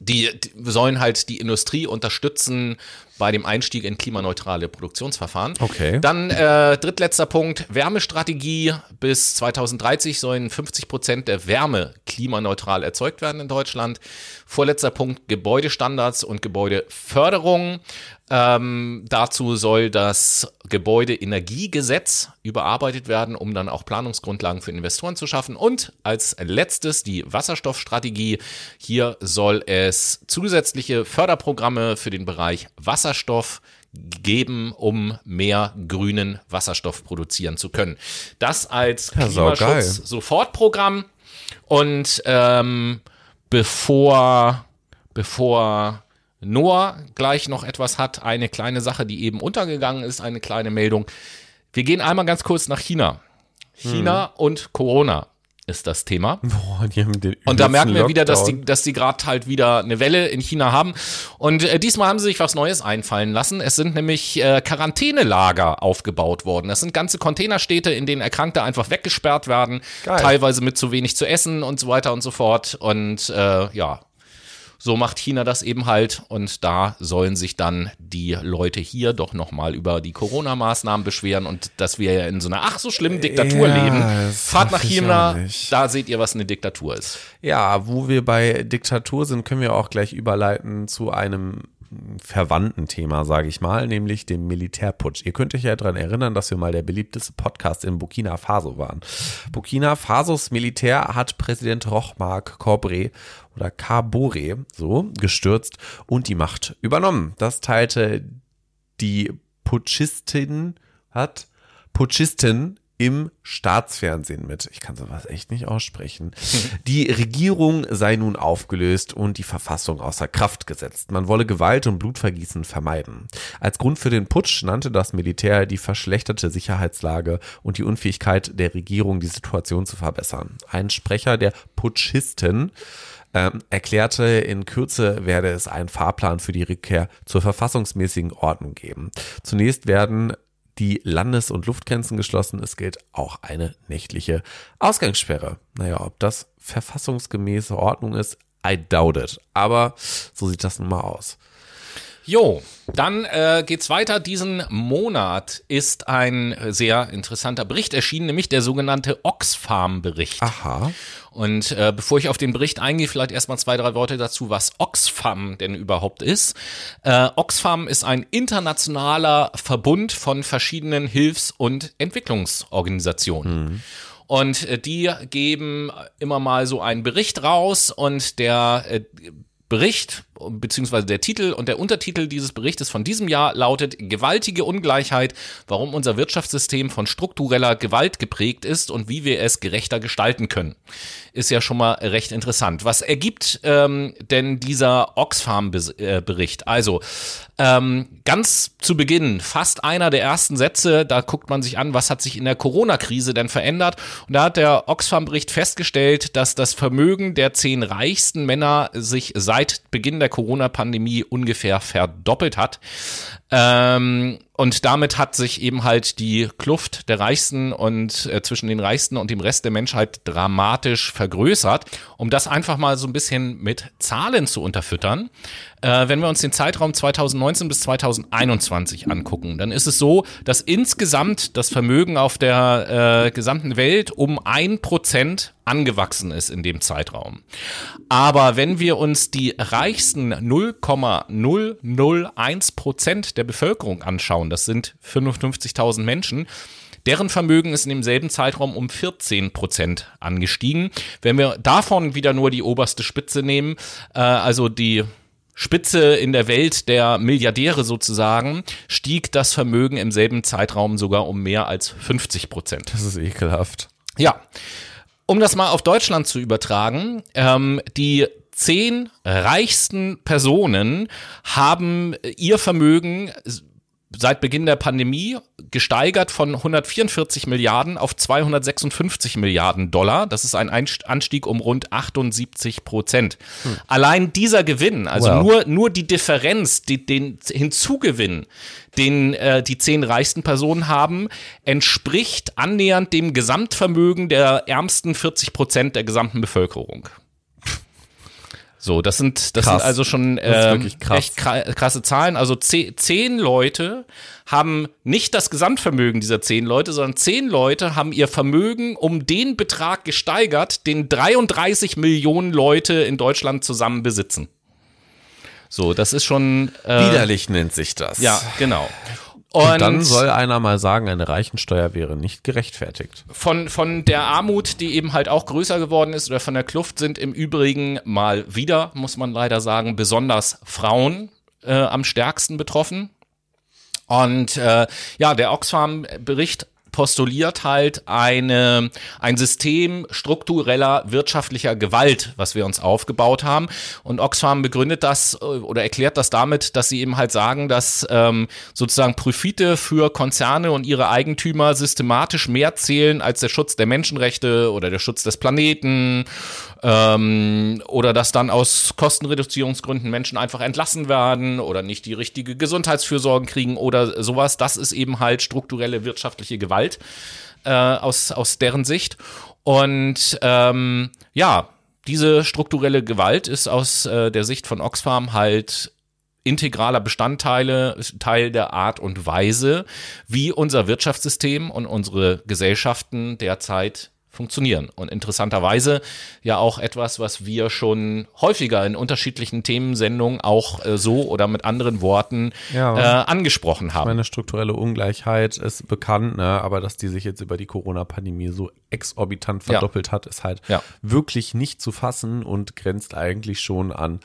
die, die sollen halt die Industrie unterstützen bei dem Einstieg in klimaneutrale Produktionsverfahren. Okay. Dann äh, drittletzter Punkt, Wärmestrategie. Bis 2030 sollen 50 Prozent der Wärme klimaneutral erzeugt werden in Deutschland. Vorletzter Punkt, Gebäudestandards und Gebäudeförderung. Ähm, dazu soll das Gebäudeenergiegesetz überarbeitet werden, um dann auch Planungsgrundlagen für Investoren zu schaffen. Und als letztes die Wasserstoffstrategie. Hier soll es zusätzliche Förderprogramme für den Bereich Wasserstoff geben, um mehr grünen Wasserstoff produzieren zu können. Das als Klimaschutz-Sofortprogramm. Und ähm, bevor, bevor Noah gleich noch etwas hat, eine kleine Sache, die eben untergegangen ist, eine kleine Meldung. Wir gehen einmal ganz kurz nach China. China hm. und Corona ist das Thema. Boah, die haben den und da merken wir wieder, dass die, dass die gerade halt wieder eine Welle in China haben. Und äh, diesmal haben sie sich was Neues einfallen lassen. Es sind nämlich äh, Quarantänelager aufgebaut worden. Das sind ganze Containerstädte, in denen Erkrankte einfach weggesperrt werden, Geil. teilweise mit zu wenig zu essen und so weiter und so fort. Und äh, ja, so macht China das eben halt und da sollen sich dann die Leute hier doch nochmal über die Corona-Maßnahmen beschweren und dass wir ja in so einer ach so schlimmen Diktatur ja, leben. Fahrt nach China, da seht ihr, was eine Diktatur ist. Ja, wo wir bei Diktatur sind, können wir auch gleich überleiten zu einem verwandten Thema, sage ich mal, nämlich dem Militärputsch. Ihr könnt euch ja daran erinnern, dass wir mal der beliebteste Podcast in Burkina Faso waren. Burkina Fasos Militär hat Präsident Rochmark Cobre oder Kabore so gestürzt und die Macht übernommen. Das teilte die Putschistin hat Putschistin im Staatsfernsehen mit. Ich kann sowas echt nicht aussprechen. Die Regierung sei nun aufgelöst und die Verfassung außer Kraft gesetzt. Man wolle Gewalt und Blutvergießen vermeiden. Als Grund für den Putsch nannte das Militär die verschlechterte Sicherheitslage und die Unfähigkeit der Regierung, die Situation zu verbessern. Ein Sprecher der Putschisten ähm, erklärte, in Kürze werde es einen Fahrplan für die Rückkehr zur verfassungsmäßigen Ordnung geben. Zunächst werden die Landes- und Luftgrenzen geschlossen. Es gilt auch eine nächtliche Ausgangssperre. Naja, ob das verfassungsgemäße Ordnung ist, I doubt it. Aber so sieht das nun mal aus. Jo, dann äh, geht's weiter. Diesen Monat ist ein sehr interessanter Bericht erschienen, nämlich der sogenannte Oxfam-Bericht. Aha. Und äh, bevor ich auf den Bericht eingehe, vielleicht erstmal zwei, drei Worte dazu, was Oxfam denn überhaupt ist. Äh, Oxfam ist ein internationaler Verbund von verschiedenen Hilfs- und Entwicklungsorganisationen. Mhm. Und äh, die geben immer mal so einen Bericht raus und der äh, Bericht beziehungsweise der Titel und der Untertitel dieses Berichtes von diesem Jahr lautet Gewaltige Ungleichheit, warum unser Wirtschaftssystem von struktureller Gewalt geprägt ist und wie wir es gerechter gestalten können. Ist ja schon mal recht interessant. Was ergibt ähm, denn dieser Oxfam-Bericht? Also ähm, ganz zu Beginn, fast einer der ersten Sätze, da guckt man sich an, was hat sich in der Corona-Krise denn verändert. Und da hat der Oxfam-Bericht festgestellt, dass das Vermögen der zehn reichsten Männer sich seit Beginn der Corona-Pandemie ungefähr verdoppelt hat. Ähm, und damit hat sich eben halt die Kluft der Reichsten und äh, zwischen den Reichsten und dem Rest der Menschheit dramatisch vergrößert. Um das einfach mal so ein bisschen mit Zahlen zu unterfüttern, äh, wenn wir uns den Zeitraum 2019 bis 2021 angucken, dann ist es so, dass insgesamt das Vermögen auf der äh, gesamten Welt um ein Prozent angewachsen ist in dem Zeitraum. Aber wenn wir uns die reichsten 0,001 Prozent der Bevölkerung anschauen, das sind 55.000 Menschen, Deren Vermögen ist in demselben Zeitraum um 14 Prozent angestiegen. Wenn wir davon wieder nur die oberste Spitze nehmen, äh, also die Spitze in der Welt der Milliardäre sozusagen, stieg das Vermögen im selben Zeitraum sogar um mehr als 50 Prozent. Das ist ekelhaft. Ja. Um das mal auf Deutschland zu übertragen, ähm, die zehn reichsten Personen haben ihr Vermögen seit Beginn der Pandemie gesteigert von 144 Milliarden auf 256 Milliarden Dollar. Das ist ein Anstieg um rund 78 Prozent. Hm. Allein dieser Gewinn, also wow. nur, nur die Differenz, die, den Hinzugewinn, den äh, die zehn reichsten Personen haben, entspricht annähernd dem Gesamtvermögen der ärmsten 40 Prozent der gesamten Bevölkerung. So, das sind, das krass. sind also schon äh, echt krasse Zahlen. Also zehn Leute haben nicht das Gesamtvermögen dieser zehn Leute, sondern zehn Leute haben ihr Vermögen um den Betrag gesteigert, den 33 Millionen Leute in Deutschland zusammen besitzen. So, das ist schon äh, widerlich nennt sich das. Ja, genau. Und, und, dann soll einer mal sagen, eine Reichensteuer wäre nicht gerechtfertigt. Von, von der Armut, die eben halt auch größer geworden ist, oder von der Kluft sind im Übrigen mal wieder, muss man leider sagen, besonders Frauen äh, am stärksten betroffen. Und äh, ja, der Oxfam-Bericht postuliert halt eine, ein System struktureller wirtschaftlicher Gewalt, was wir uns aufgebaut haben. Und Oxfam begründet das äh, oder erklärt das damit, dass sie eben halt sagen, dass ähm, sozusagen Profite für Konzerne und ihre Eigentümer systematisch mehr zählen als der Schutz der Menschenrechte oder der Schutz des Planeten ähm, oder dass dann aus Kostenreduzierungsgründen Menschen einfach entlassen werden oder nicht die richtige Gesundheitsfürsorge kriegen oder sowas. Das ist eben halt strukturelle wirtschaftliche Gewalt äh, aus, aus deren Sicht. Und ähm, ja, diese strukturelle Gewalt ist aus äh, der Sicht von Oxfam halt integraler Bestandteile, Teil der Art und Weise, wie unser Wirtschaftssystem und unsere Gesellschaften derzeit funktionieren. Und interessanterweise ja auch etwas, was wir schon häufiger in unterschiedlichen Themensendungen auch äh, so oder mit anderen Worten ja, äh, angesprochen haben. Meine strukturelle Ungleichheit ist bekannt, ne? aber dass die sich jetzt über die Corona-Pandemie so exorbitant verdoppelt ja. hat, ist halt ja. wirklich nicht zu fassen und grenzt eigentlich schon an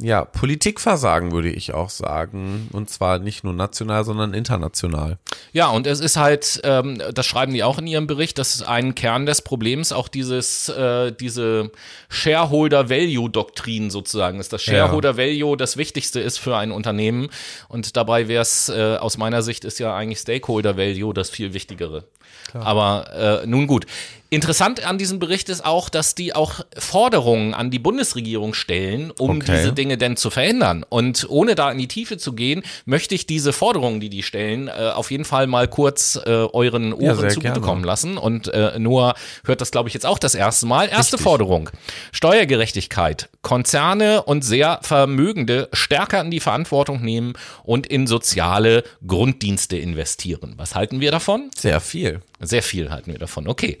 ja, Politikversagen würde ich auch sagen. Und zwar nicht nur national, sondern international. Ja, und es ist halt, ähm, das schreiben die auch in ihrem Bericht, das ist ein Kern des Problems, auch dieses, äh, diese Shareholder-Value-Doktrin sozusagen, ist das Shareholder-Value das Wichtigste ist für ein Unternehmen. Und dabei wäre es, äh, aus meiner Sicht, ist ja eigentlich Stakeholder-Value das viel Wichtigere. Klar. Aber äh, nun gut. Interessant an diesem Bericht ist auch, dass die auch Forderungen an die Bundesregierung stellen, um okay. diese Dinge denn zu verhindern. Und ohne da in die Tiefe zu gehen, möchte ich diese Forderungen, die die stellen, äh, auf jeden Fall mal kurz äh, euren Ohren ja, zugutekommen lassen. Und äh, Noah hört das, glaube ich, jetzt auch das erste Mal. Erste Richtig. Forderung. Steuergerechtigkeit. Konzerne und sehr Vermögende stärker in die Verantwortung nehmen und in soziale Grunddienste investieren. Was halten wir davon? Sehr viel. Sehr viel halten wir davon. Okay.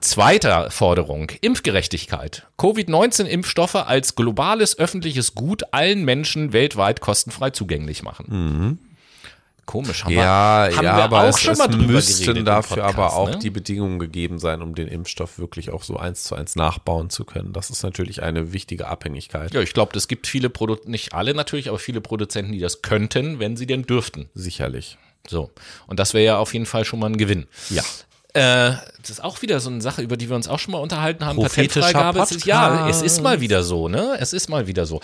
Zweiter Forderung. Impfgerechtigkeit. Covid-19-Impfstoffe als globales öffentliches Gut allen Menschen weltweit kostenfrei zugänglich machen. Mhm. Komisch, haben ja, wir, haben ja, wir aber auch es, schon mal es müssten dafür Podcast, aber auch ne? die Bedingungen gegeben sein, um den Impfstoff wirklich auch so eins zu eins nachbauen zu können. Das ist natürlich eine wichtige Abhängigkeit. Ja, ich glaube, es gibt viele Produzenten, nicht alle natürlich, aber viele Produzenten, die das könnten, wenn sie denn dürften. Sicherlich. So. Und das wäre ja auf jeden Fall schon mal ein Gewinn. Ja. Äh, das ist auch wieder so eine Sache, über die wir uns auch schon mal unterhalten haben. Patentfreigabe. Ist, ja, es ist mal wieder so, ne? Es ist mal wieder so.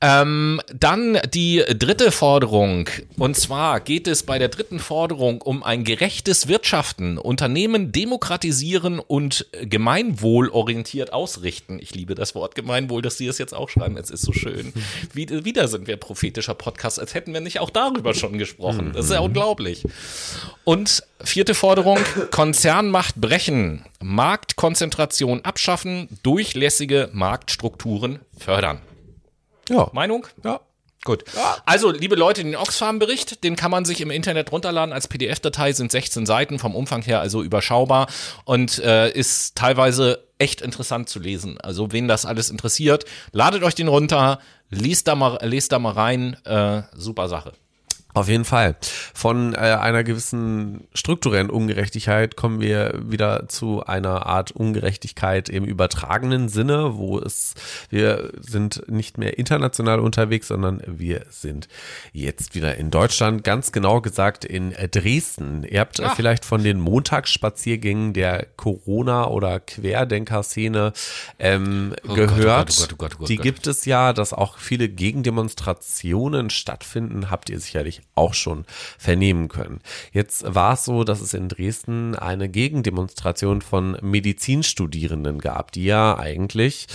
Ähm, dann die dritte Forderung. Und zwar geht es bei der dritten Forderung um ein gerechtes Wirtschaften, Unternehmen demokratisieren und gemeinwohlorientiert ausrichten. Ich liebe das Wort Gemeinwohl, dass Sie es jetzt auch schreiben. Es ist so schön. Wie, wieder sind wir prophetischer Podcast, als hätten wir nicht auch darüber schon gesprochen. Das ist ja mhm. unglaublich. Und vierte Forderung, Konzernmacht brechen, Marktkonzentration abschaffen, durchlässige Marktstrukturen fördern. Ja. Meinung? Ja. Gut. Ja. Also, liebe Leute, den Oxfam-Bericht, den kann man sich im Internet runterladen. Als PDF-Datei sind 16 Seiten, vom Umfang her also überschaubar und äh, ist teilweise echt interessant zu lesen. Also, wen das alles interessiert, ladet euch den runter, liest da mal, lest da mal rein. Äh, super Sache. Auf jeden Fall. Von äh, einer gewissen strukturellen Ungerechtigkeit kommen wir wieder zu einer Art Ungerechtigkeit im übertragenen Sinne, wo es, wir sind nicht mehr international unterwegs, sondern wir sind jetzt wieder in Deutschland, ganz genau gesagt in Dresden. Ihr habt Ach. vielleicht von den Montagsspaziergängen der Corona- oder Querdenker-Szene ähm, oh gehört. Gott, oh Gott, oh Gott, Die gibt es ja, dass auch viele Gegendemonstrationen stattfinden, habt ihr sicherlich auch schon vernehmen können. Jetzt war es so, dass es in Dresden eine Gegendemonstration von Medizinstudierenden gab, die ja eigentlich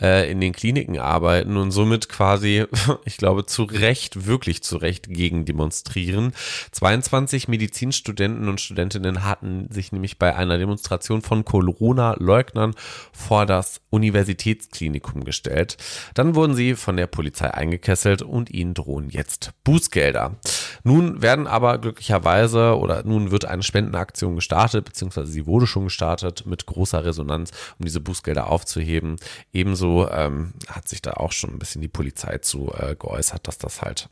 äh, in den Kliniken arbeiten und somit quasi, ich glaube, zu Recht, wirklich zu Recht gegen demonstrieren. 22 Medizinstudenten und Studentinnen hatten sich nämlich bei einer Demonstration von Corona-Leugnern vor das Universitätsklinikum gestellt. Dann wurden sie von der Polizei eingekesselt und ihnen drohen jetzt Bußgelder. Nun werden aber glücklicherweise oder nun wird eine Spendenaktion gestartet, beziehungsweise sie wurde schon gestartet mit großer Resonanz, um diese Bußgelder aufzuheben. Ebenso ähm, hat sich da auch schon ein bisschen die Polizei zu äh, geäußert, dass das halt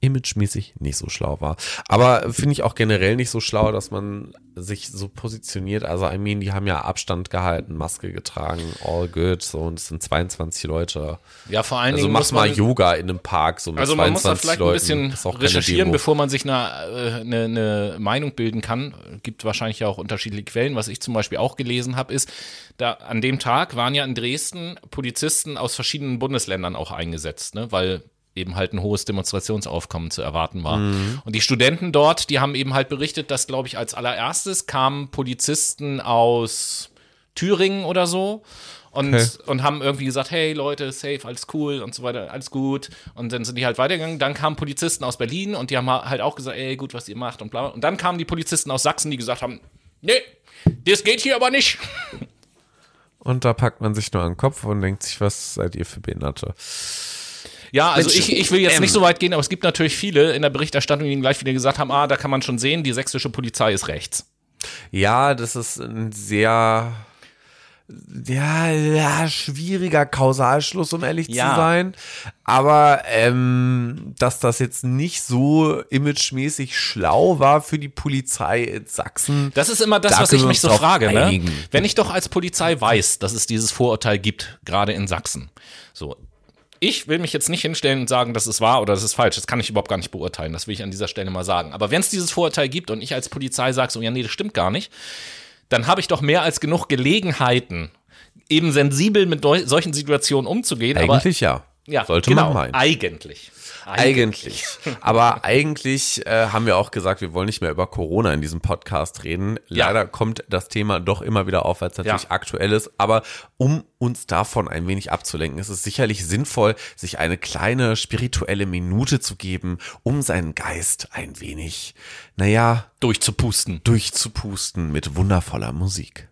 imagemäßig nicht so schlau war. Aber finde ich auch generell nicht so schlau, dass man sich so positioniert. Also, I mean, die haben ja Abstand gehalten, Maske getragen, all good, so, und es sind 22 Leute. Ja, vor allen also Dingen. Also, mach mal Yoga in einem Park, so mit Also, man muss da vielleicht Leuten. ein bisschen recherchieren, bevor man sich eine, äh, eine, eine Meinung bilden kann. Gibt wahrscheinlich ja auch unterschiedliche Quellen. Was ich zum Beispiel auch gelesen habe, ist, da an dem Tag waren ja in Dresden Polizisten aus verschiedenen Bundesländern auch eingesetzt, ne, weil eben halt ein hohes Demonstrationsaufkommen zu erwarten war. Mhm. Und die Studenten dort, die haben eben halt berichtet, dass, glaube ich, als allererstes kamen Polizisten aus Thüringen oder so und, okay. und haben irgendwie gesagt, hey Leute, safe, alles cool und so weiter, alles gut. Und dann sind die halt weitergegangen. Dann kamen Polizisten aus Berlin und die haben halt auch gesagt, ey, gut, was ihr macht und bla. Und dann kamen die Polizisten aus Sachsen, die gesagt haben, nee, das geht hier aber nicht. Und da packt man sich nur an den Kopf und denkt sich, was seid ihr für Behinderte? Ja, also ich, ich will jetzt ähm. nicht so weit gehen, aber es gibt natürlich viele in der Berichterstattung, die gleich wieder gesagt haben, ah, da kann man schon sehen, die sächsische Polizei ist rechts. Ja, das ist ein sehr ja, ja, schwieriger Kausalschluss, um ehrlich Ja. zu sein. Aber ähm, dass das jetzt nicht so imagemäßig schlau war für die Polizei in Sachsen. Das ist immer das, Da was ich mich so frage. Ne? Wenn ich doch als Polizei weiß, dass es dieses Vorurteil gibt, gerade in Sachsen. So. Ich will mich jetzt nicht hinstellen und sagen, das ist wahr oder das ist falsch. Das kann ich überhaupt gar nicht beurteilen. Das will ich an dieser Stelle mal sagen. Aber wenn es dieses Vorurteil gibt und ich als Polizei sage, so, ja, nee, das stimmt gar nicht, dann habe ich doch mehr als genug Gelegenheiten, eben sensibel mit solchen Situationen umzugehen. Eigentlich aber, ja, Sollte genau, man meinen. Eigentlich. Eigentlich. Aber eigentlich äh, haben wir auch gesagt, wir wollen nicht mehr über Corona in diesem Podcast reden. Ja. Leider kommt das Thema doch immer wieder auf, weil es natürlich Ja. aktuell ist. Aber um uns davon ein wenig abzulenken, ist es sicherlich sinnvoll, sich eine kleine spirituelle Minute zu geben, um seinen Geist ein wenig, naja, Durchzupusten. durchzupusten mit wundervoller Musik.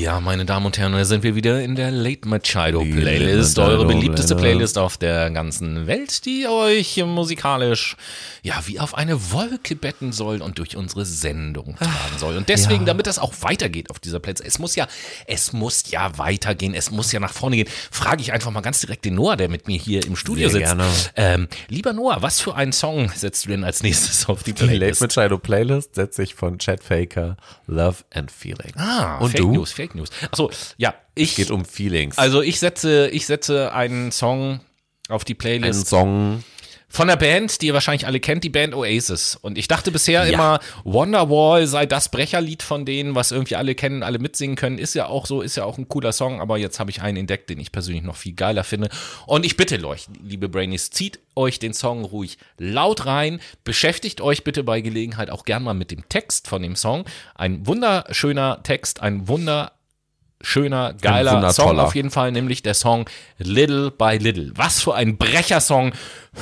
Ja, meine Damen und Herren, da sind wir wieder in der Late Machado Playlist, eure beliebteste Playlist. Playlist auf der ganzen Welt, die euch musikalisch ja wie auf eine Wolke betten soll und durch unsere Sendung tragen soll. Und deswegen, ja. damit das auch weitergeht auf dieser Playlist, es muss ja, es muss ja weitergehen, es muss ja nach vorne gehen. Frage ich einfach mal ganz direkt den Noah, der mit mir hier im Studio Sehr sitzt. gerne. Ähm, lieber Noah, was für einen Song setzt du denn als nächstes auf die Die Late Playlist? Machado Playlist setze ich von Chad Faker Love and Feeling. Ah, und Fake du? News, Fake News. Achso, ja, ich Geht um Feelings. Also ich setze, ich setze einen Song auf die ein Playlist Song. von der Band, die ihr wahrscheinlich alle kennt, die Band Oasis. Und ich dachte bisher Ja. immer, Wonderwall sei das Brecherlied von denen, was irgendwie alle kennen, alle mitsingen können. Ist ja auch so, ist ja auch ein cooler Song, aber jetzt habe ich einen entdeckt, den ich persönlich noch viel geiler finde. Und ich bitte euch, liebe Brainies, zieht euch den Song ruhig laut rein. Beschäftigt euch bitte bei Gelegenheit auch gern mal mit dem Text von dem Song. Ein wunderschöner Text, ein wunder schöner, geiler. Song auf jeden Fall, nämlich der Song Little by Little. Was für ein Brechersong.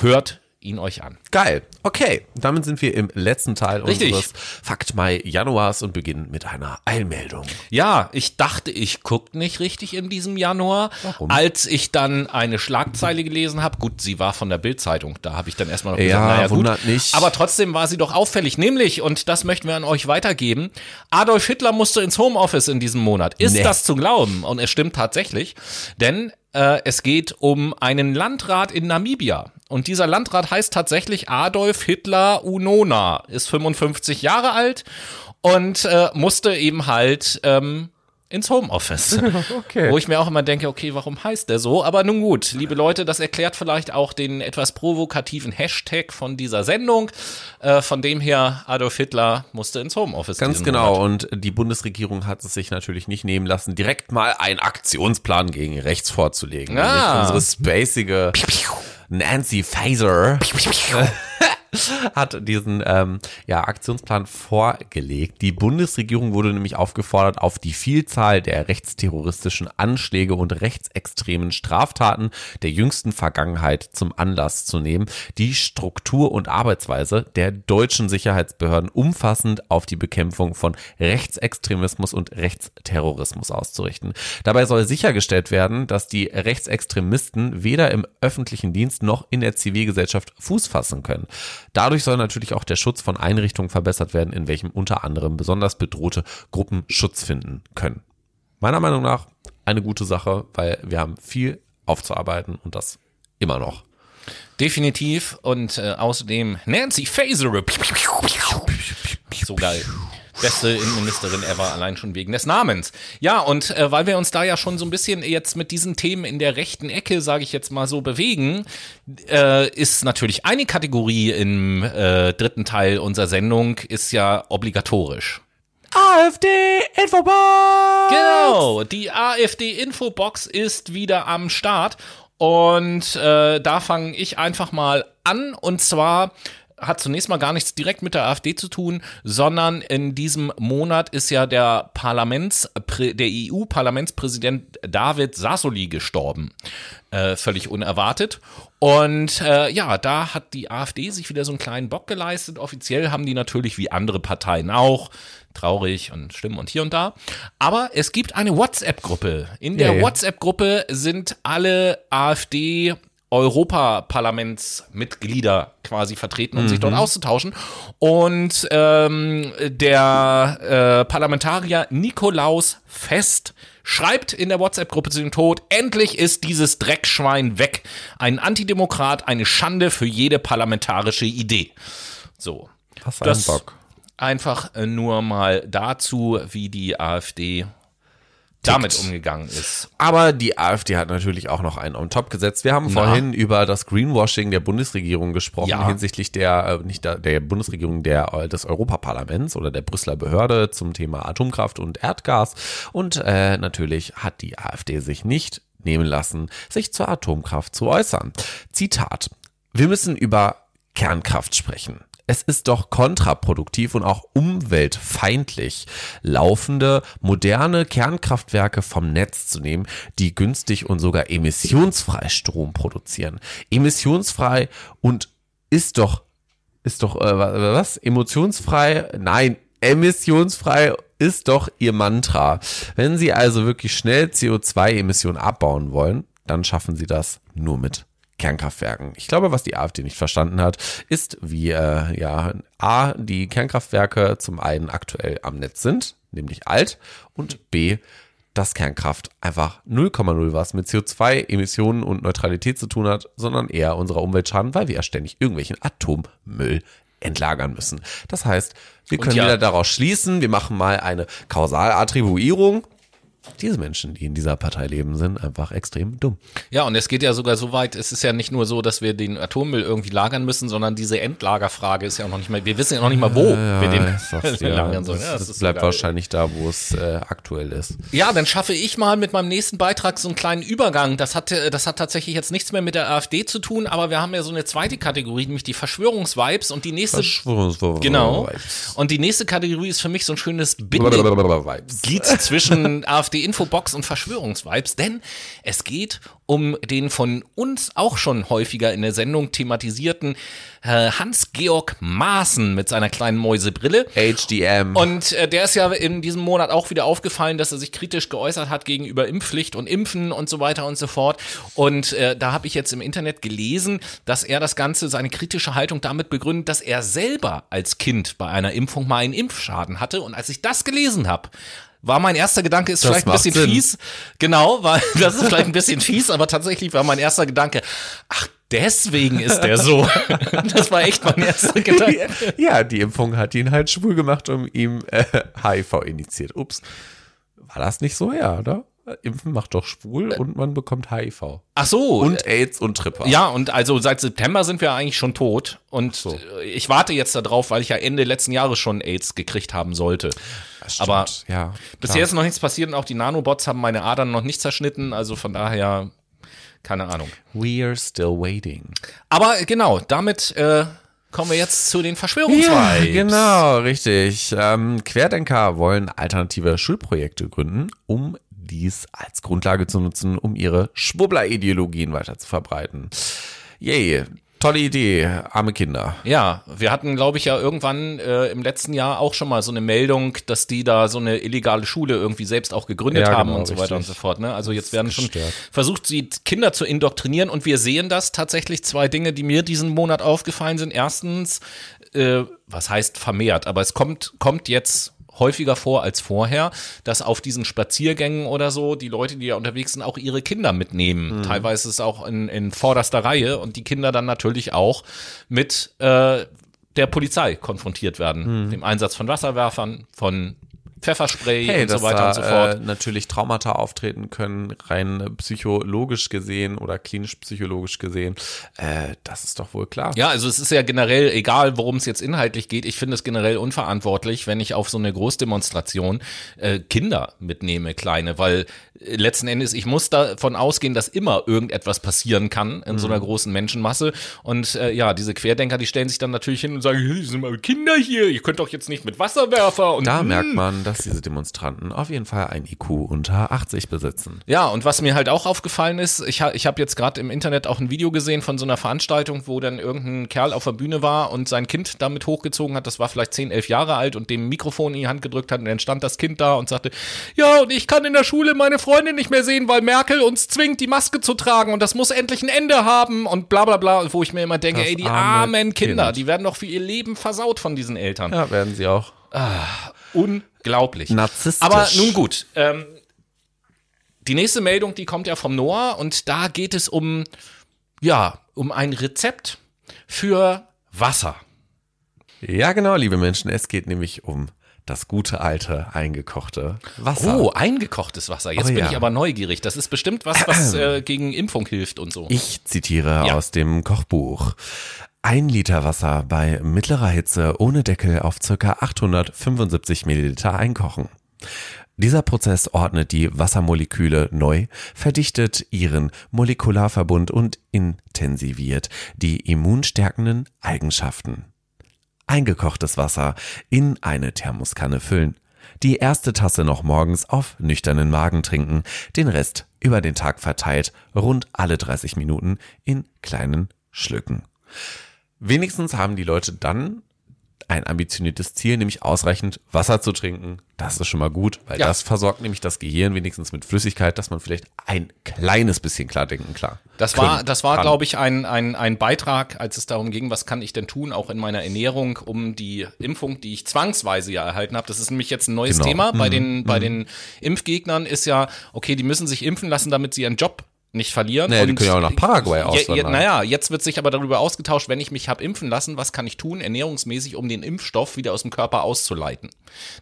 Hört ihn euch an. Geil. Okay, damit sind wir im letzten Teil Richtig. unseres Fakt Mai Januars und beginnen mit einer Eilmeldung. Ja, ich dachte, ich guckt nicht richtig in diesem Januar. Warum? Als ich dann eine Schlagzeile gelesen habe, gut, sie war von der Bildzeitung, da habe ich dann erstmal noch Ja, gesagt, naja, gut. wundert nicht. Aber trotzdem war sie doch auffällig, nämlich, und das möchten wir an euch weitergeben, Adolf Hitler musste ins Homeoffice in diesem Monat. Ist Nee. das zu glauben? Und es stimmt tatsächlich, denn äh, es geht um einen Landrat in Namibia. Und dieser Landrat heißt tatsächlich Adolf Hitler Unona, ist 55 Jahre alt und äh, musste eben halt ähm, ins Homeoffice. Okay. Wo ich mir auch immer denke, okay, warum heißt der so? Aber nun gut, liebe Leute, das erklärt vielleicht auch den etwas provokativen Hashtag von dieser Sendung. Äh, von dem her, Adolf Hitler musste ins Homeoffice. Ganz genau. Monat. Und die Bundesregierung hat es sich natürlich nicht nehmen lassen, direkt mal einen Aktionsplan gegen rechts vorzulegen. Ah. Nämlich unsere spacige Nancy Faeser hat diesen ähm, ja, Aktionsplan vorgelegt. Die Bundesregierung wurde nämlich aufgefordert, auf die Vielzahl der rechtsterroristischen Anschläge und rechtsextremen Straftaten der jüngsten Vergangenheit zum Anlass zu nehmen, die Struktur und Arbeitsweise der deutschen Sicherheitsbehörden umfassend auf die Bekämpfung von Rechtsextremismus und Rechtsterrorismus auszurichten. Dabei soll sichergestellt werden, dass die Rechtsextremisten weder im öffentlichen Dienst noch in der Zivilgesellschaft Fuß fassen können. Dadurch soll natürlich auch der Schutz von Einrichtungen verbessert werden, in welchem unter anderem besonders bedrohte Gruppen Schutz finden können. Meiner Meinung nach eine gute Sache, weil wir haben viel aufzuarbeiten und das immer noch. Definitiv. Und äh, außerdem Nancy Faeser. So geil. Beste Innenministerin ever, allein schon wegen des Namens. Ja, und äh, weil wir uns da ja schon so ein bisschen jetzt mit diesen Themen in der rechten Ecke, sage ich jetzt mal so, bewegen, äh, ist natürlich eine Kategorie im äh, dritten Teil unserer Sendung, ist ja obligatorisch. AfD Infobox! Genau, die AfD-Infobox ist wieder am Start. Und äh, da fange ich einfach mal an. Und zwar hat zunächst mal gar nichts direkt mit der AfD zu tun, sondern in diesem Monat ist ja der Parlaments, der EU-Parlamentspräsident David Sassoli gestorben. Äh, völlig unerwartet. Und äh, ja, da hat die AfD sich wieder so einen kleinen Bock geleistet. Offiziell haben die natürlich wie andere Parteien auch traurig und schlimm und hier und da. Aber es gibt eine WhatsApp-Gruppe. In der ja, ja. WhatsApp-Gruppe sind alle AfD Europaparlamentsmitglieder quasi vertreten, um mhm. sich dort mhm. auszutauschen. Und ähm, der äh, Parlamentarier Nikolaus Fest schreibt in der WhatsApp-Gruppe zu dem Tod, endlich ist dieses Dreckschwein weg. Ein Antidemokrat, eine Schande für jede parlamentarische Idee. So. Was ein Bock. Einfach äh, nur mal dazu, wie die AfD damit umgegangen ist. Aber die AfD hat natürlich auch noch einen on top gesetzt. Wir haben Na. vorhin über das Greenwashing der Bundesregierung gesprochen ja. hinsichtlich der, äh, nicht der, der Bundesregierung der, äh, des Europaparlaments oder der Brüsseler Behörde zum Thema Atomkraft und Erdgas. Und äh, natürlich hat die AfD sich nicht nehmen lassen, sich zur Atomkraft zu äußern. Zitat. Wir müssen über Kernkraft sprechen es ist doch kontraproduktiv und auch umweltfeindlich, laufende, moderne Kernkraftwerke vom Netz zu nehmen, die günstig und sogar emissionsfrei Strom produzieren. Emissionsfrei und ist doch, ist doch, äh, was? Emotionsfrei? Nein, emissionsfrei ist doch ihr Mantra. Wenn Sie also wirklich schnell CO2-Emissionen abbauen wollen, dann schaffen Sie das nur mit Kernkraftwerken. Ich glaube, was die AfD nicht verstanden hat, ist, wie äh, ja A, die Kernkraftwerke zum einen aktuell am Netz sind, nämlich alt, und B, dass Kernkraft einfach 0,0 was mit CO2-Emissionen und Neutralität zu tun hat, sondern eher unserer Umwelt schaden, weil wir ja ständig irgendwelchen Atommüll entlagern müssen. Das heißt, wir können ja, wieder daraus schließen, wir machen mal eine Kausalattribuierung diese Menschen, die in dieser Partei leben, sind einfach extrem dumm. Ja, und es geht ja sogar so weit, es ist ja nicht nur so, dass wir den Atommüll irgendwie lagern müssen, sondern diese Endlagerfrage ist ja auch noch nicht mal, wir wissen ja noch nicht mal, wo ja, wir den ja, lagern sollen. Ja, das, das bleibt wahrscheinlich da, wo es äh, aktuell ist. Ja, dann schaffe ich mal mit meinem nächsten Beitrag so einen kleinen Übergang. Das hat, äh, das hat tatsächlich jetzt nichts mehr mit der AfD zu tun, aber wir haben ja so eine zweite Kategorie, nämlich die Verschwörungsvibes und die nächste. Verschwörungsvibes. Genau. Und die nächste Kategorie ist für mich so ein schönes Bild zwischen AfD Infobox und Verschwörungsvibes, denn es geht um den von uns auch schon häufiger in der Sendung thematisierten äh, Hans-Georg Maaßen mit seiner kleinen Mäusebrille. HDM. Und äh, der ist ja in diesem Monat auch wieder aufgefallen, dass er sich kritisch geäußert hat gegenüber Impfpflicht und Impfen und so weiter und so fort. Und äh, da habe ich jetzt im Internet gelesen, dass er das Ganze, seine kritische Haltung damit begründet, dass er selber als Kind bei einer Impfung mal einen Impfschaden hatte. Und als ich das gelesen habe, war mein erster Gedanke, ist das vielleicht ein bisschen Sinn. fies. Genau, weil das ist vielleicht ein bisschen fies, aber tatsächlich war mein erster Gedanke, ach, deswegen ist der so. das war echt mein erster Gedanke. Ja, die Impfung hat ihn halt schwul gemacht, um ihm äh, HIV initiiert. Ups. War das nicht so, ja, oder? Impfen macht doch schwul und man bekommt HIV. Ach so. Und AIDS und Tripper. Ja, und also seit September sind wir eigentlich schon tot. Und so. ich warte jetzt darauf, weil ich ja Ende letzten Jahres schon AIDS gekriegt haben sollte. Aber ja, bisher ist noch nichts passiert und auch die Nanobots haben meine Adern noch nicht zerschnitten. Also von daher, keine Ahnung. We're still waiting. Aber genau, damit äh, kommen wir jetzt zu den Verschwörungsvibes. Ja, genau, richtig. Ähm, Querdenker wollen alternative Schulprojekte gründen, um dies als Grundlage zu nutzen, um ihre Schwubbler-Ideologien weiter zu verbreiten. Yay. Tolle Idee, arme Kinder. Ja, wir hatten, glaube ich, ja irgendwann äh, im letzten Jahr auch schon mal so eine Meldung, dass die da so eine illegale Schule irgendwie selbst auch gegründet ja, haben genau, und so richtig. weiter und so fort. Ne? Also jetzt werden schon versucht, sie Kinder zu indoktrinieren und wir sehen das tatsächlich zwei Dinge, die mir diesen Monat aufgefallen sind. Erstens, äh, was heißt vermehrt, aber es kommt, kommt jetzt häufiger vor als vorher, dass auf diesen Spaziergängen oder so die Leute, die ja unterwegs sind, auch ihre Kinder mitnehmen. Mhm. Teilweise ist es auch in, in vorderster Reihe und die Kinder dann natürlich auch mit äh, der Polizei konfrontiert werden. Mhm. Dem Einsatz von Wasserwerfern, von Pfefferspray hey, und so weiter da, und so fort. Äh, natürlich Traumata auftreten können, rein psychologisch gesehen oder klinisch-psychologisch gesehen. Äh, das ist doch wohl klar. Ja, also es ist ja generell, egal worum es jetzt inhaltlich geht, ich finde es generell unverantwortlich, wenn ich auf so eine Großdemonstration äh, Kinder mitnehme, kleine, weil äh, letzten Endes, ich muss davon ausgehen, dass immer irgendetwas passieren kann in mhm. so einer großen Menschenmasse. Und äh, ja, diese Querdenker, die stellen sich dann natürlich hin und sagen, hier sind mal Kinder hier, ihr könnt doch jetzt nicht mit Wasserwerfer und da merkt man, dass diese Demonstranten auf jeden Fall ein IQ unter 80 besitzen. Ja, und was mir halt auch aufgefallen ist, ich, ha, ich habe jetzt gerade im Internet auch ein Video gesehen von so einer Veranstaltung, wo dann irgendein Kerl auf der Bühne war und sein Kind damit hochgezogen hat. Das war vielleicht 10, 11 Jahre alt und dem Mikrofon in die Hand gedrückt hat und dann stand das Kind da und sagte, ja, und ich kann in der Schule meine Freundin nicht mehr sehen, weil Merkel uns zwingt, die Maske zu tragen und das muss endlich ein Ende haben und bla bla bla, wo ich mir immer denke, das ey, die armen Kinder, kind. die werden doch für ihr Leben versaut von diesen Eltern. Ja, werden sie auch. Ah, unglaublich. Narzisstisch. Aber nun gut. Ähm, die nächste Meldung, die kommt ja vom Noah und da geht es um, ja, um ein Rezept für Wasser. Ja, genau, liebe Menschen. Es geht nämlich um das gute alte eingekochte Wasser. Oh, eingekochtes Wasser. Jetzt oh, bin ja. ich aber neugierig. Das ist bestimmt was, was äh, gegen Impfung hilft und so. Ich zitiere ja. aus dem Kochbuch. Ein Liter Wasser bei mittlerer Hitze ohne Deckel auf ca. 875 Milliliter einkochen. Dieser Prozess ordnet die Wassermoleküle neu, verdichtet ihren Molekularverbund und intensiviert die immunstärkenden Eigenschaften. Eingekochtes Wasser in eine Thermoskanne füllen. Die erste Tasse noch morgens auf nüchternen Magen trinken, den Rest über den Tag verteilt, rund alle 30 Minuten in kleinen Schlücken. Wenigstens haben die Leute dann ein ambitioniertes Ziel, nämlich ausreichend Wasser zu trinken. Das ist schon mal gut, weil ja. das versorgt nämlich das Gehirn wenigstens mit Flüssigkeit, dass man vielleicht ein kleines bisschen klar denken, klar. Das war, das war, glaube ich, ein, ein, ein Beitrag, als es darum ging, was kann ich denn tun, auch in meiner Ernährung, um die Impfung, die ich zwangsweise ja erhalten habe. Das ist nämlich jetzt ein neues genau. Thema. Bei mhm. den, bei mhm. den Impfgegnern ist ja, okay, die müssen sich impfen lassen, damit sie ihren Job nicht verlieren. Nee, die können ja auch nach Paraguay auswandern. naja, jetzt wird sich aber darüber ausgetauscht, wenn ich mich habe impfen lassen, was kann ich tun, ernährungsmäßig, um den Impfstoff wieder aus dem Körper auszuleiten.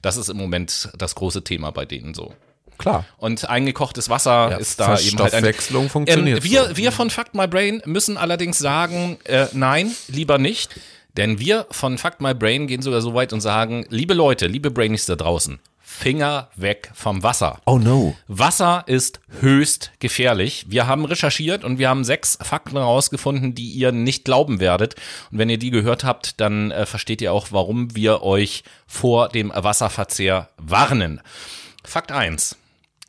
Das ist im Moment das große Thema bei denen so. Klar. Und eingekochtes Wasser ja, ist da eben halt eine Verstoffwechslung funktioniert. Ähm, wir, so. wir von Fact My Brain müssen allerdings sagen, äh, nein, lieber nicht. Denn wir von Fact My Brain gehen sogar so weit und sagen, liebe Leute, liebe Brainies da draußen, Finger weg vom Wasser. Oh no. Wasser ist höchst gefährlich. Wir haben recherchiert und wir haben sechs Fakten herausgefunden, die ihr nicht glauben werdet. Und wenn ihr die gehört habt, dann äh, versteht ihr auch, warum wir euch vor dem Wasserverzehr warnen. Fakt eins: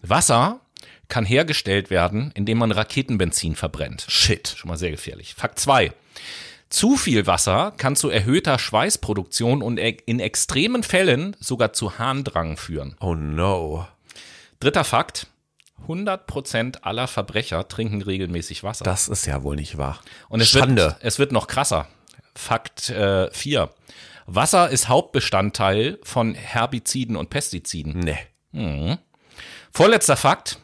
Wasser kann hergestellt werden, indem man Raketenbenzin verbrennt. Shit. Schon mal sehr gefährlich. Fakt zwei: zu viel Wasser kann zu erhöhter Schweißproduktion und e- in extremen Fällen sogar zu Harndrang führen. Oh no. Dritter Fakt. 100% aller Verbrecher trinken regelmäßig Wasser. Das ist ja wohl nicht wahr. Und es, Schande. Wird, es wird noch krasser. Fakt 4. Äh, Wasser ist Hauptbestandteil von Herbiziden und Pestiziden. Nee. Mhm. Vorletzter Fakt.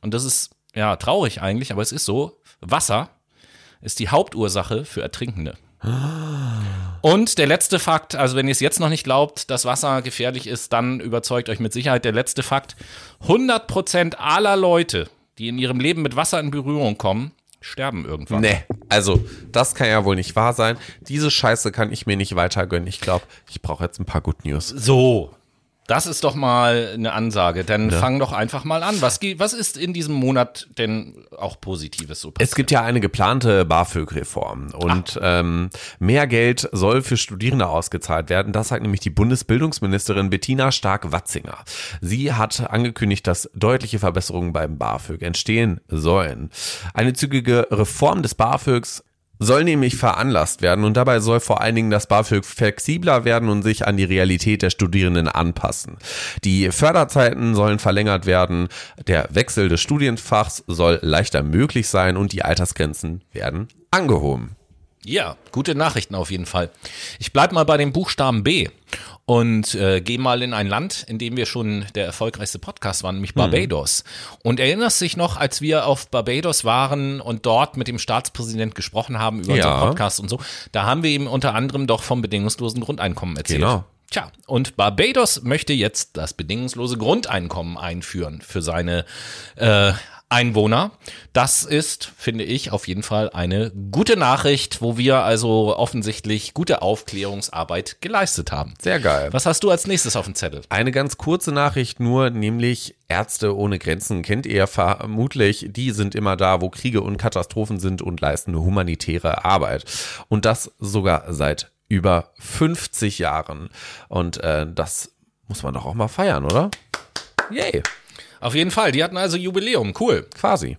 Und das ist ja traurig eigentlich, aber es ist so. Wasser ist die Hauptursache für Ertrinkende. Und der letzte Fakt, also wenn ihr es jetzt noch nicht glaubt, dass Wasser gefährlich ist, dann überzeugt euch mit Sicherheit der letzte Fakt. 100% aller Leute, die in ihrem Leben mit Wasser in Berührung kommen, sterben irgendwann. Nee, also das kann ja wohl nicht wahr sein. Diese Scheiße kann ich mir nicht weiter gönnen. Ich glaube, ich brauche jetzt ein paar Good News. So, das ist doch mal eine Ansage. Dann ja. fang doch einfach mal an. Was, was ist in diesem Monat denn auch Positives so passiert? Es gibt ja eine geplante BAföG-Reform und ähm, mehr Geld soll für Studierende ausgezahlt werden. Das sagt nämlich die Bundesbildungsministerin Bettina Stark-Watzinger. Sie hat angekündigt, dass deutliche Verbesserungen beim BAföG entstehen sollen. Eine zügige Reform des BAföGs soll nämlich veranlasst werden und dabei soll vor allen Dingen das BAföG flexibler werden und sich an die Realität der Studierenden anpassen. Die Förderzeiten sollen verlängert werden, der Wechsel des Studienfachs soll leichter möglich sein und die Altersgrenzen werden angehoben. Ja, gute Nachrichten auf jeden Fall. Ich bleib mal bei dem Buchstaben B und äh, gehe mal in ein Land, in dem wir schon der erfolgreichste Podcast waren, nämlich Barbados. Mhm. Und erinnerst dich noch, als wir auf Barbados waren und dort mit dem Staatspräsident gesprochen haben über ja. unseren Podcast und so, da haben wir ihm unter anderem doch vom bedingungslosen Grundeinkommen erzählt. Genau. Tja, und Barbados möchte jetzt das bedingungslose Grundeinkommen einführen für seine äh, Einwohner. Das ist, finde ich, auf jeden Fall eine gute Nachricht, wo wir also offensichtlich gute Aufklärungsarbeit geleistet haben. Sehr geil. Was hast du als nächstes auf dem Zettel? Eine ganz kurze Nachricht nur, nämlich Ärzte ohne Grenzen kennt ihr vermutlich. Die sind immer da, wo Kriege und Katastrophen sind und leisten humanitäre Arbeit. Und das sogar seit über 50 Jahren. Und äh, das muss man doch auch mal feiern, oder? Yay. Auf jeden Fall, die hatten also Jubiläum, cool. Quasi.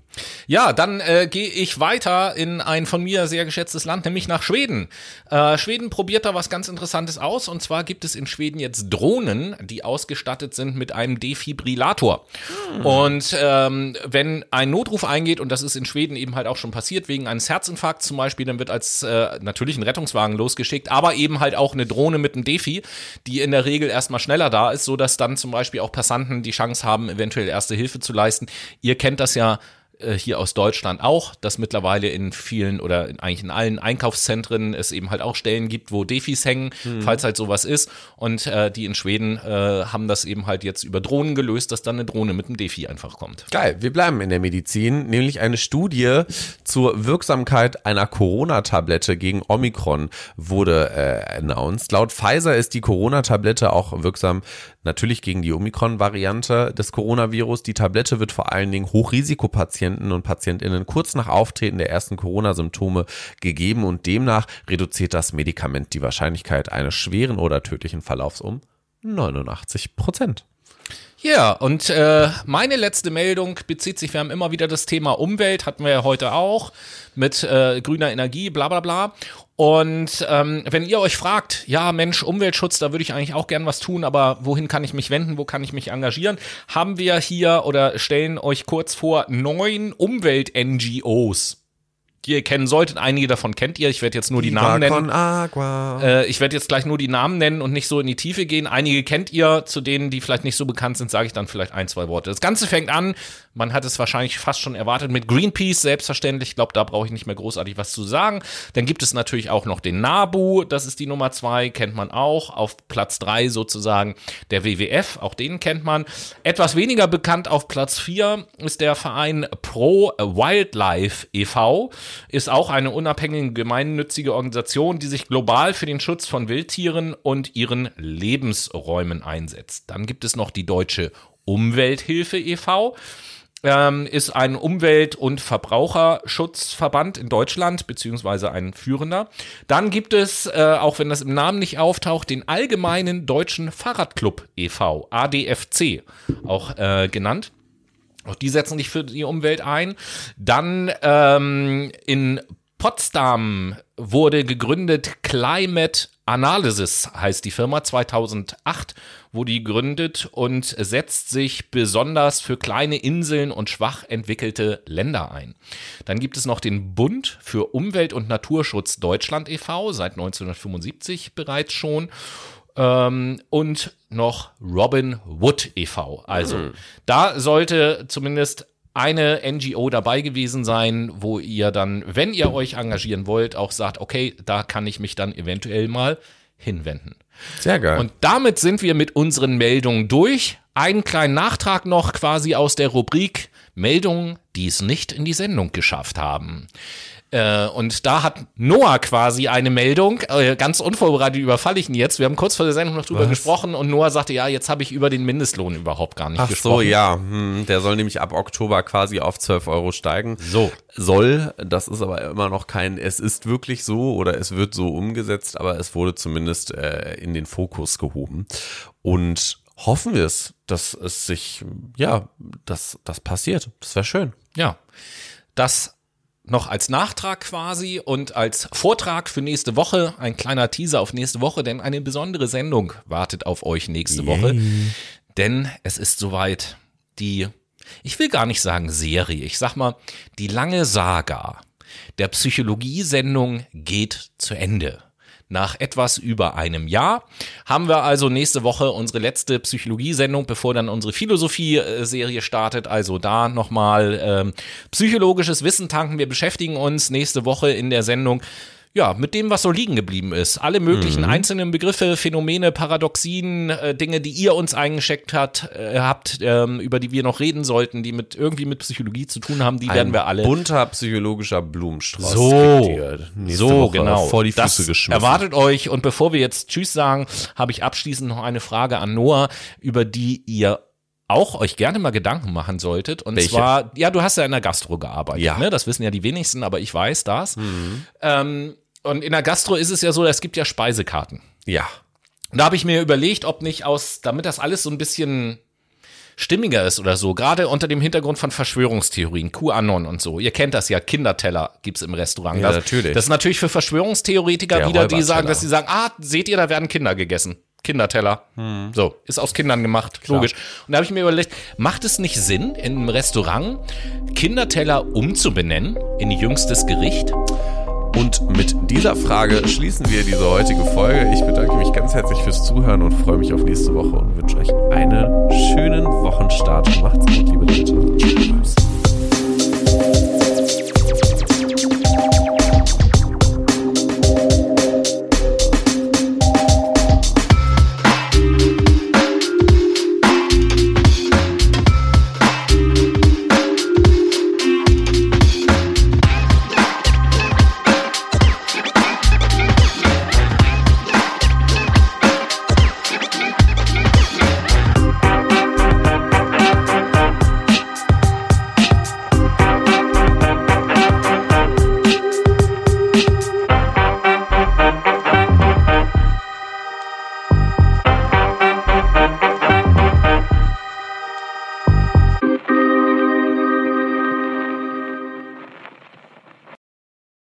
Ja, dann äh, gehe ich weiter in ein von mir sehr geschätztes Land, nämlich nach Schweden. Äh, Schweden probiert da was ganz Interessantes aus und zwar gibt es in Schweden jetzt Drohnen, die ausgestattet sind mit einem Defibrillator. Hm. Und ähm, wenn ein Notruf eingeht, und das ist in Schweden eben halt auch schon passiert, wegen eines Herzinfarkts zum Beispiel, dann wird als äh, natürlich ein Rettungswagen losgeschickt, aber eben halt auch eine Drohne mit einem Defi, die in der Regel erstmal schneller da ist, so dass dann zum Beispiel auch Passanten die Chance haben, eventuell erste Hilfe zu leisten. Ihr kennt das ja hier aus Deutschland auch, dass mittlerweile in vielen oder in, eigentlich in allen Einkaufszentren es eben halt auch Stellen gibt, wo Defis hängen, mhm. falls halt sowas ist. Und äh, die in Schweden äh, haben das eben halt jetzt über Drohnen gelöst, dass dann eine Drohne mit einem Defi einfach kommt. Geil, wir bleiben in der Medizin, nämlich eine Studie zur Wirksamkeit einer Corona-Tablette gegen Omikron wurde äh, announced. Laut Pfizer ist die Corona-Tablette auch wirksam natürlich gegen die Omikron-Variante des Coronavirus. Die Tablette wird vor allen Dingen Hochrisikopatienten und Patientinnen kurz nach Auftreten der ersten Corona-Symptome gegeben und demnach reduziert das Medikament die Wahrscheinlichkeit eines schweren oder tödlichen Verlaufs um 89 Prozent. Ja, und äh, meine letzte Meldung bezieht sich, wir haben immer wieder das Thema Umwelt, hatten wir ja heute auch, mit äh, grüner Energie, bla bla bla. Und ähm, wenn ihr euch fragt, ja Mensch, Umweltschutz, da würde ich eigentlich auch gern was tun, aber wohin kann ich mich wenden, wo kann ich mich engagieren, haben wir hier oder stellen euch kurz vor neun Umwelt-NGOs die ihr kennen solltet. Einige davon kennt ihr. Ich werde jetzt nur die Namen nennen. Äh, ich werde jetzt gleich nur die Namen nennen und nicht so in die Tiefe gehen. Einige kennt ihr, zu denen, die vielleicht nicht so bekannt sind, sage ich dann vielleicht ein, zwei Worte. Das Ganze fängt an, man hat es wahrscheinlich fast schon erwartet, mit Greenpeace, selbstverständlich. Ich glaube, da brauche ich nicht mehr großartig was zu sagen. Dann gibt es natürlich auch noch den NABU, das ist die Nummer zwei, kennt man auch. Auf Platz drei sozusagen der WWF, auch den kennt man. Etwas weniger bekannt auf Platz vier ist der Verein Pro Wildlife e.V ist auch eine unabhängige gemeinnützige Organisation, die sich global für den Schutz von Wildtieren und ihren Lebensräumen einsetzt. Dann gibt es noch die Deutsche Umwelthilfe e.V. Ähm, ist ein Umwelt- und Verbraucherschutzverband in Deutschland, beziehungsweise ein führender. Dann gibt es, äh, auch wenn das im Namen nicht auftaucht, den Allgemeinen Deutschen Fahrradclub e.V., ADFC, auch äh, genannt. Auch die setzen sich für die Umwelt ein. Dann ähm, in Potsdam wurde gegründet Climate Analysis heißt die Firma 2008 wurde die gegründet und setzt sich besonders für kleine Inseln und schwach entwickelte Länder ein. Dann gibt es noch den Bund für Umwelt und Naturschutz Deutschland e.V. seit 1975 bereits schon ähm, und noch Robin Wood e.V. Also mhm. da sollte zumindest eine NGO dabei gewesen sein, wo ihr dann, wenn ihr euch engagieren wollt, auch sagt, okay, da kann ich mich dann eventuell mal hinwenden. Sehr geil. Und damit sind wir mit unseren Meldungen durch. Einen kleinen Nachtrag noch quasi aus der Rubrik Meldungen, die es nicht in die Sendung geschafft haben. Äh, und da hat Noah quasi eine Meldung, äh, ganz unvorbereitet überfalle ich ihn jetzt. Wir haben kurz vor der Sendung noch drüber Was? gesprochen und Noah sagte, ja, jetzt habe ich über den Mindestlohn überhaupt gar nicht Ach gesprochen. Ach so, ja, hm, der soll nämlich ab Oktober quasi auf 12 Euro steigen. So. Soll, das ist aber immer noch kein, es ist wirklich so oder es wird so umgesetzt, aber es wurde zumindest äh, in den Fokus gehoben. Und hoffen wir es, dass es sich, ja, dass das passiert. Das wäre schön. Ja. Das noch als Nachtrag quasi und als Vortrag für nächste Woche, ein kleiner Teaser auf nächste Woche, denn eine besondere Sendung wartet auf euch nächste Yay. Woche. Denn es ist soweit die, ich will gar nicht sagen Serie, ich sag mal, die lange Saga der Psychologie-Sendung geht zu Ende. Nach etwas über einem Jahr haben wir also nächste Woche unsere letzte Psychologie-Sendung, bevor dann unsere Philosophie-Serie startet. Also da nochmal ähm, psychologisches Wissen tanken. Wir beschäftigen uns nächste Woche in der Sendung ja, mit dem, was so liegen geblieben ist. Alle möglichen mhm. einzelnen Begriffe, Phänomene, Paradoxien, äh, Dinge, die ihr uns eingeschickt hat, äh, habt, ähm, über die wir noch reden sollten, die mit irgendwie mit Psychologie zu tun haben, die Ein werden wir alle. Bunter psychologischer Blumenstrauß. So, so Woche genau. Vor die Füße das geschmissen. Erwartet euch. Und bevor wir jetzt Tschüss sagen, habe ich abschließend noch eine Frage an Noah, über die ihr auch euch gerne mal Gedanken machen solltet. Und Welche? zwar, ja, du hast ja in der Gastro gearbeitet. Ja. Ne? Das wissen ja die wenigsten, aber ich weiß das. Mhm. Ähm, und in der Gastro ist es ja so, es gibt ja Speisekarten. Ja. Und da habe ich mir überlegt, ob nicht aus, damit das alles so ein bisschen stimmiger ist oder so, gerade unter dem Hintergrund von Verschwörungstheorien, QAnon und so. Ihr kennt das ja, Kinderteller gibt's im Restaurant. Ja, das, natürlich. Das ist natürlich für Verschwörungstheoretiker Der wieder, die sagen, dass sie sagen, ah, seht ihr, da werden Kinder gegessen. Kinderteller. Hm. So, ist aus Kindern gemacht, Klar. logisch. Und da habe ich mir überlegt, macht es nicht Sinn, in einem Restaurant Kinderteller umzubenennen in jüngstes Gericht? Und mit dieser Frage schließen wir diese heutige Folge. Ich bedanke mich ganz herzlich fürs Zuhören und freue mich auf nächste Woche und wünsche euch einen schönen Wochenstart. Macht's gut, liebe Leute. Tschüss.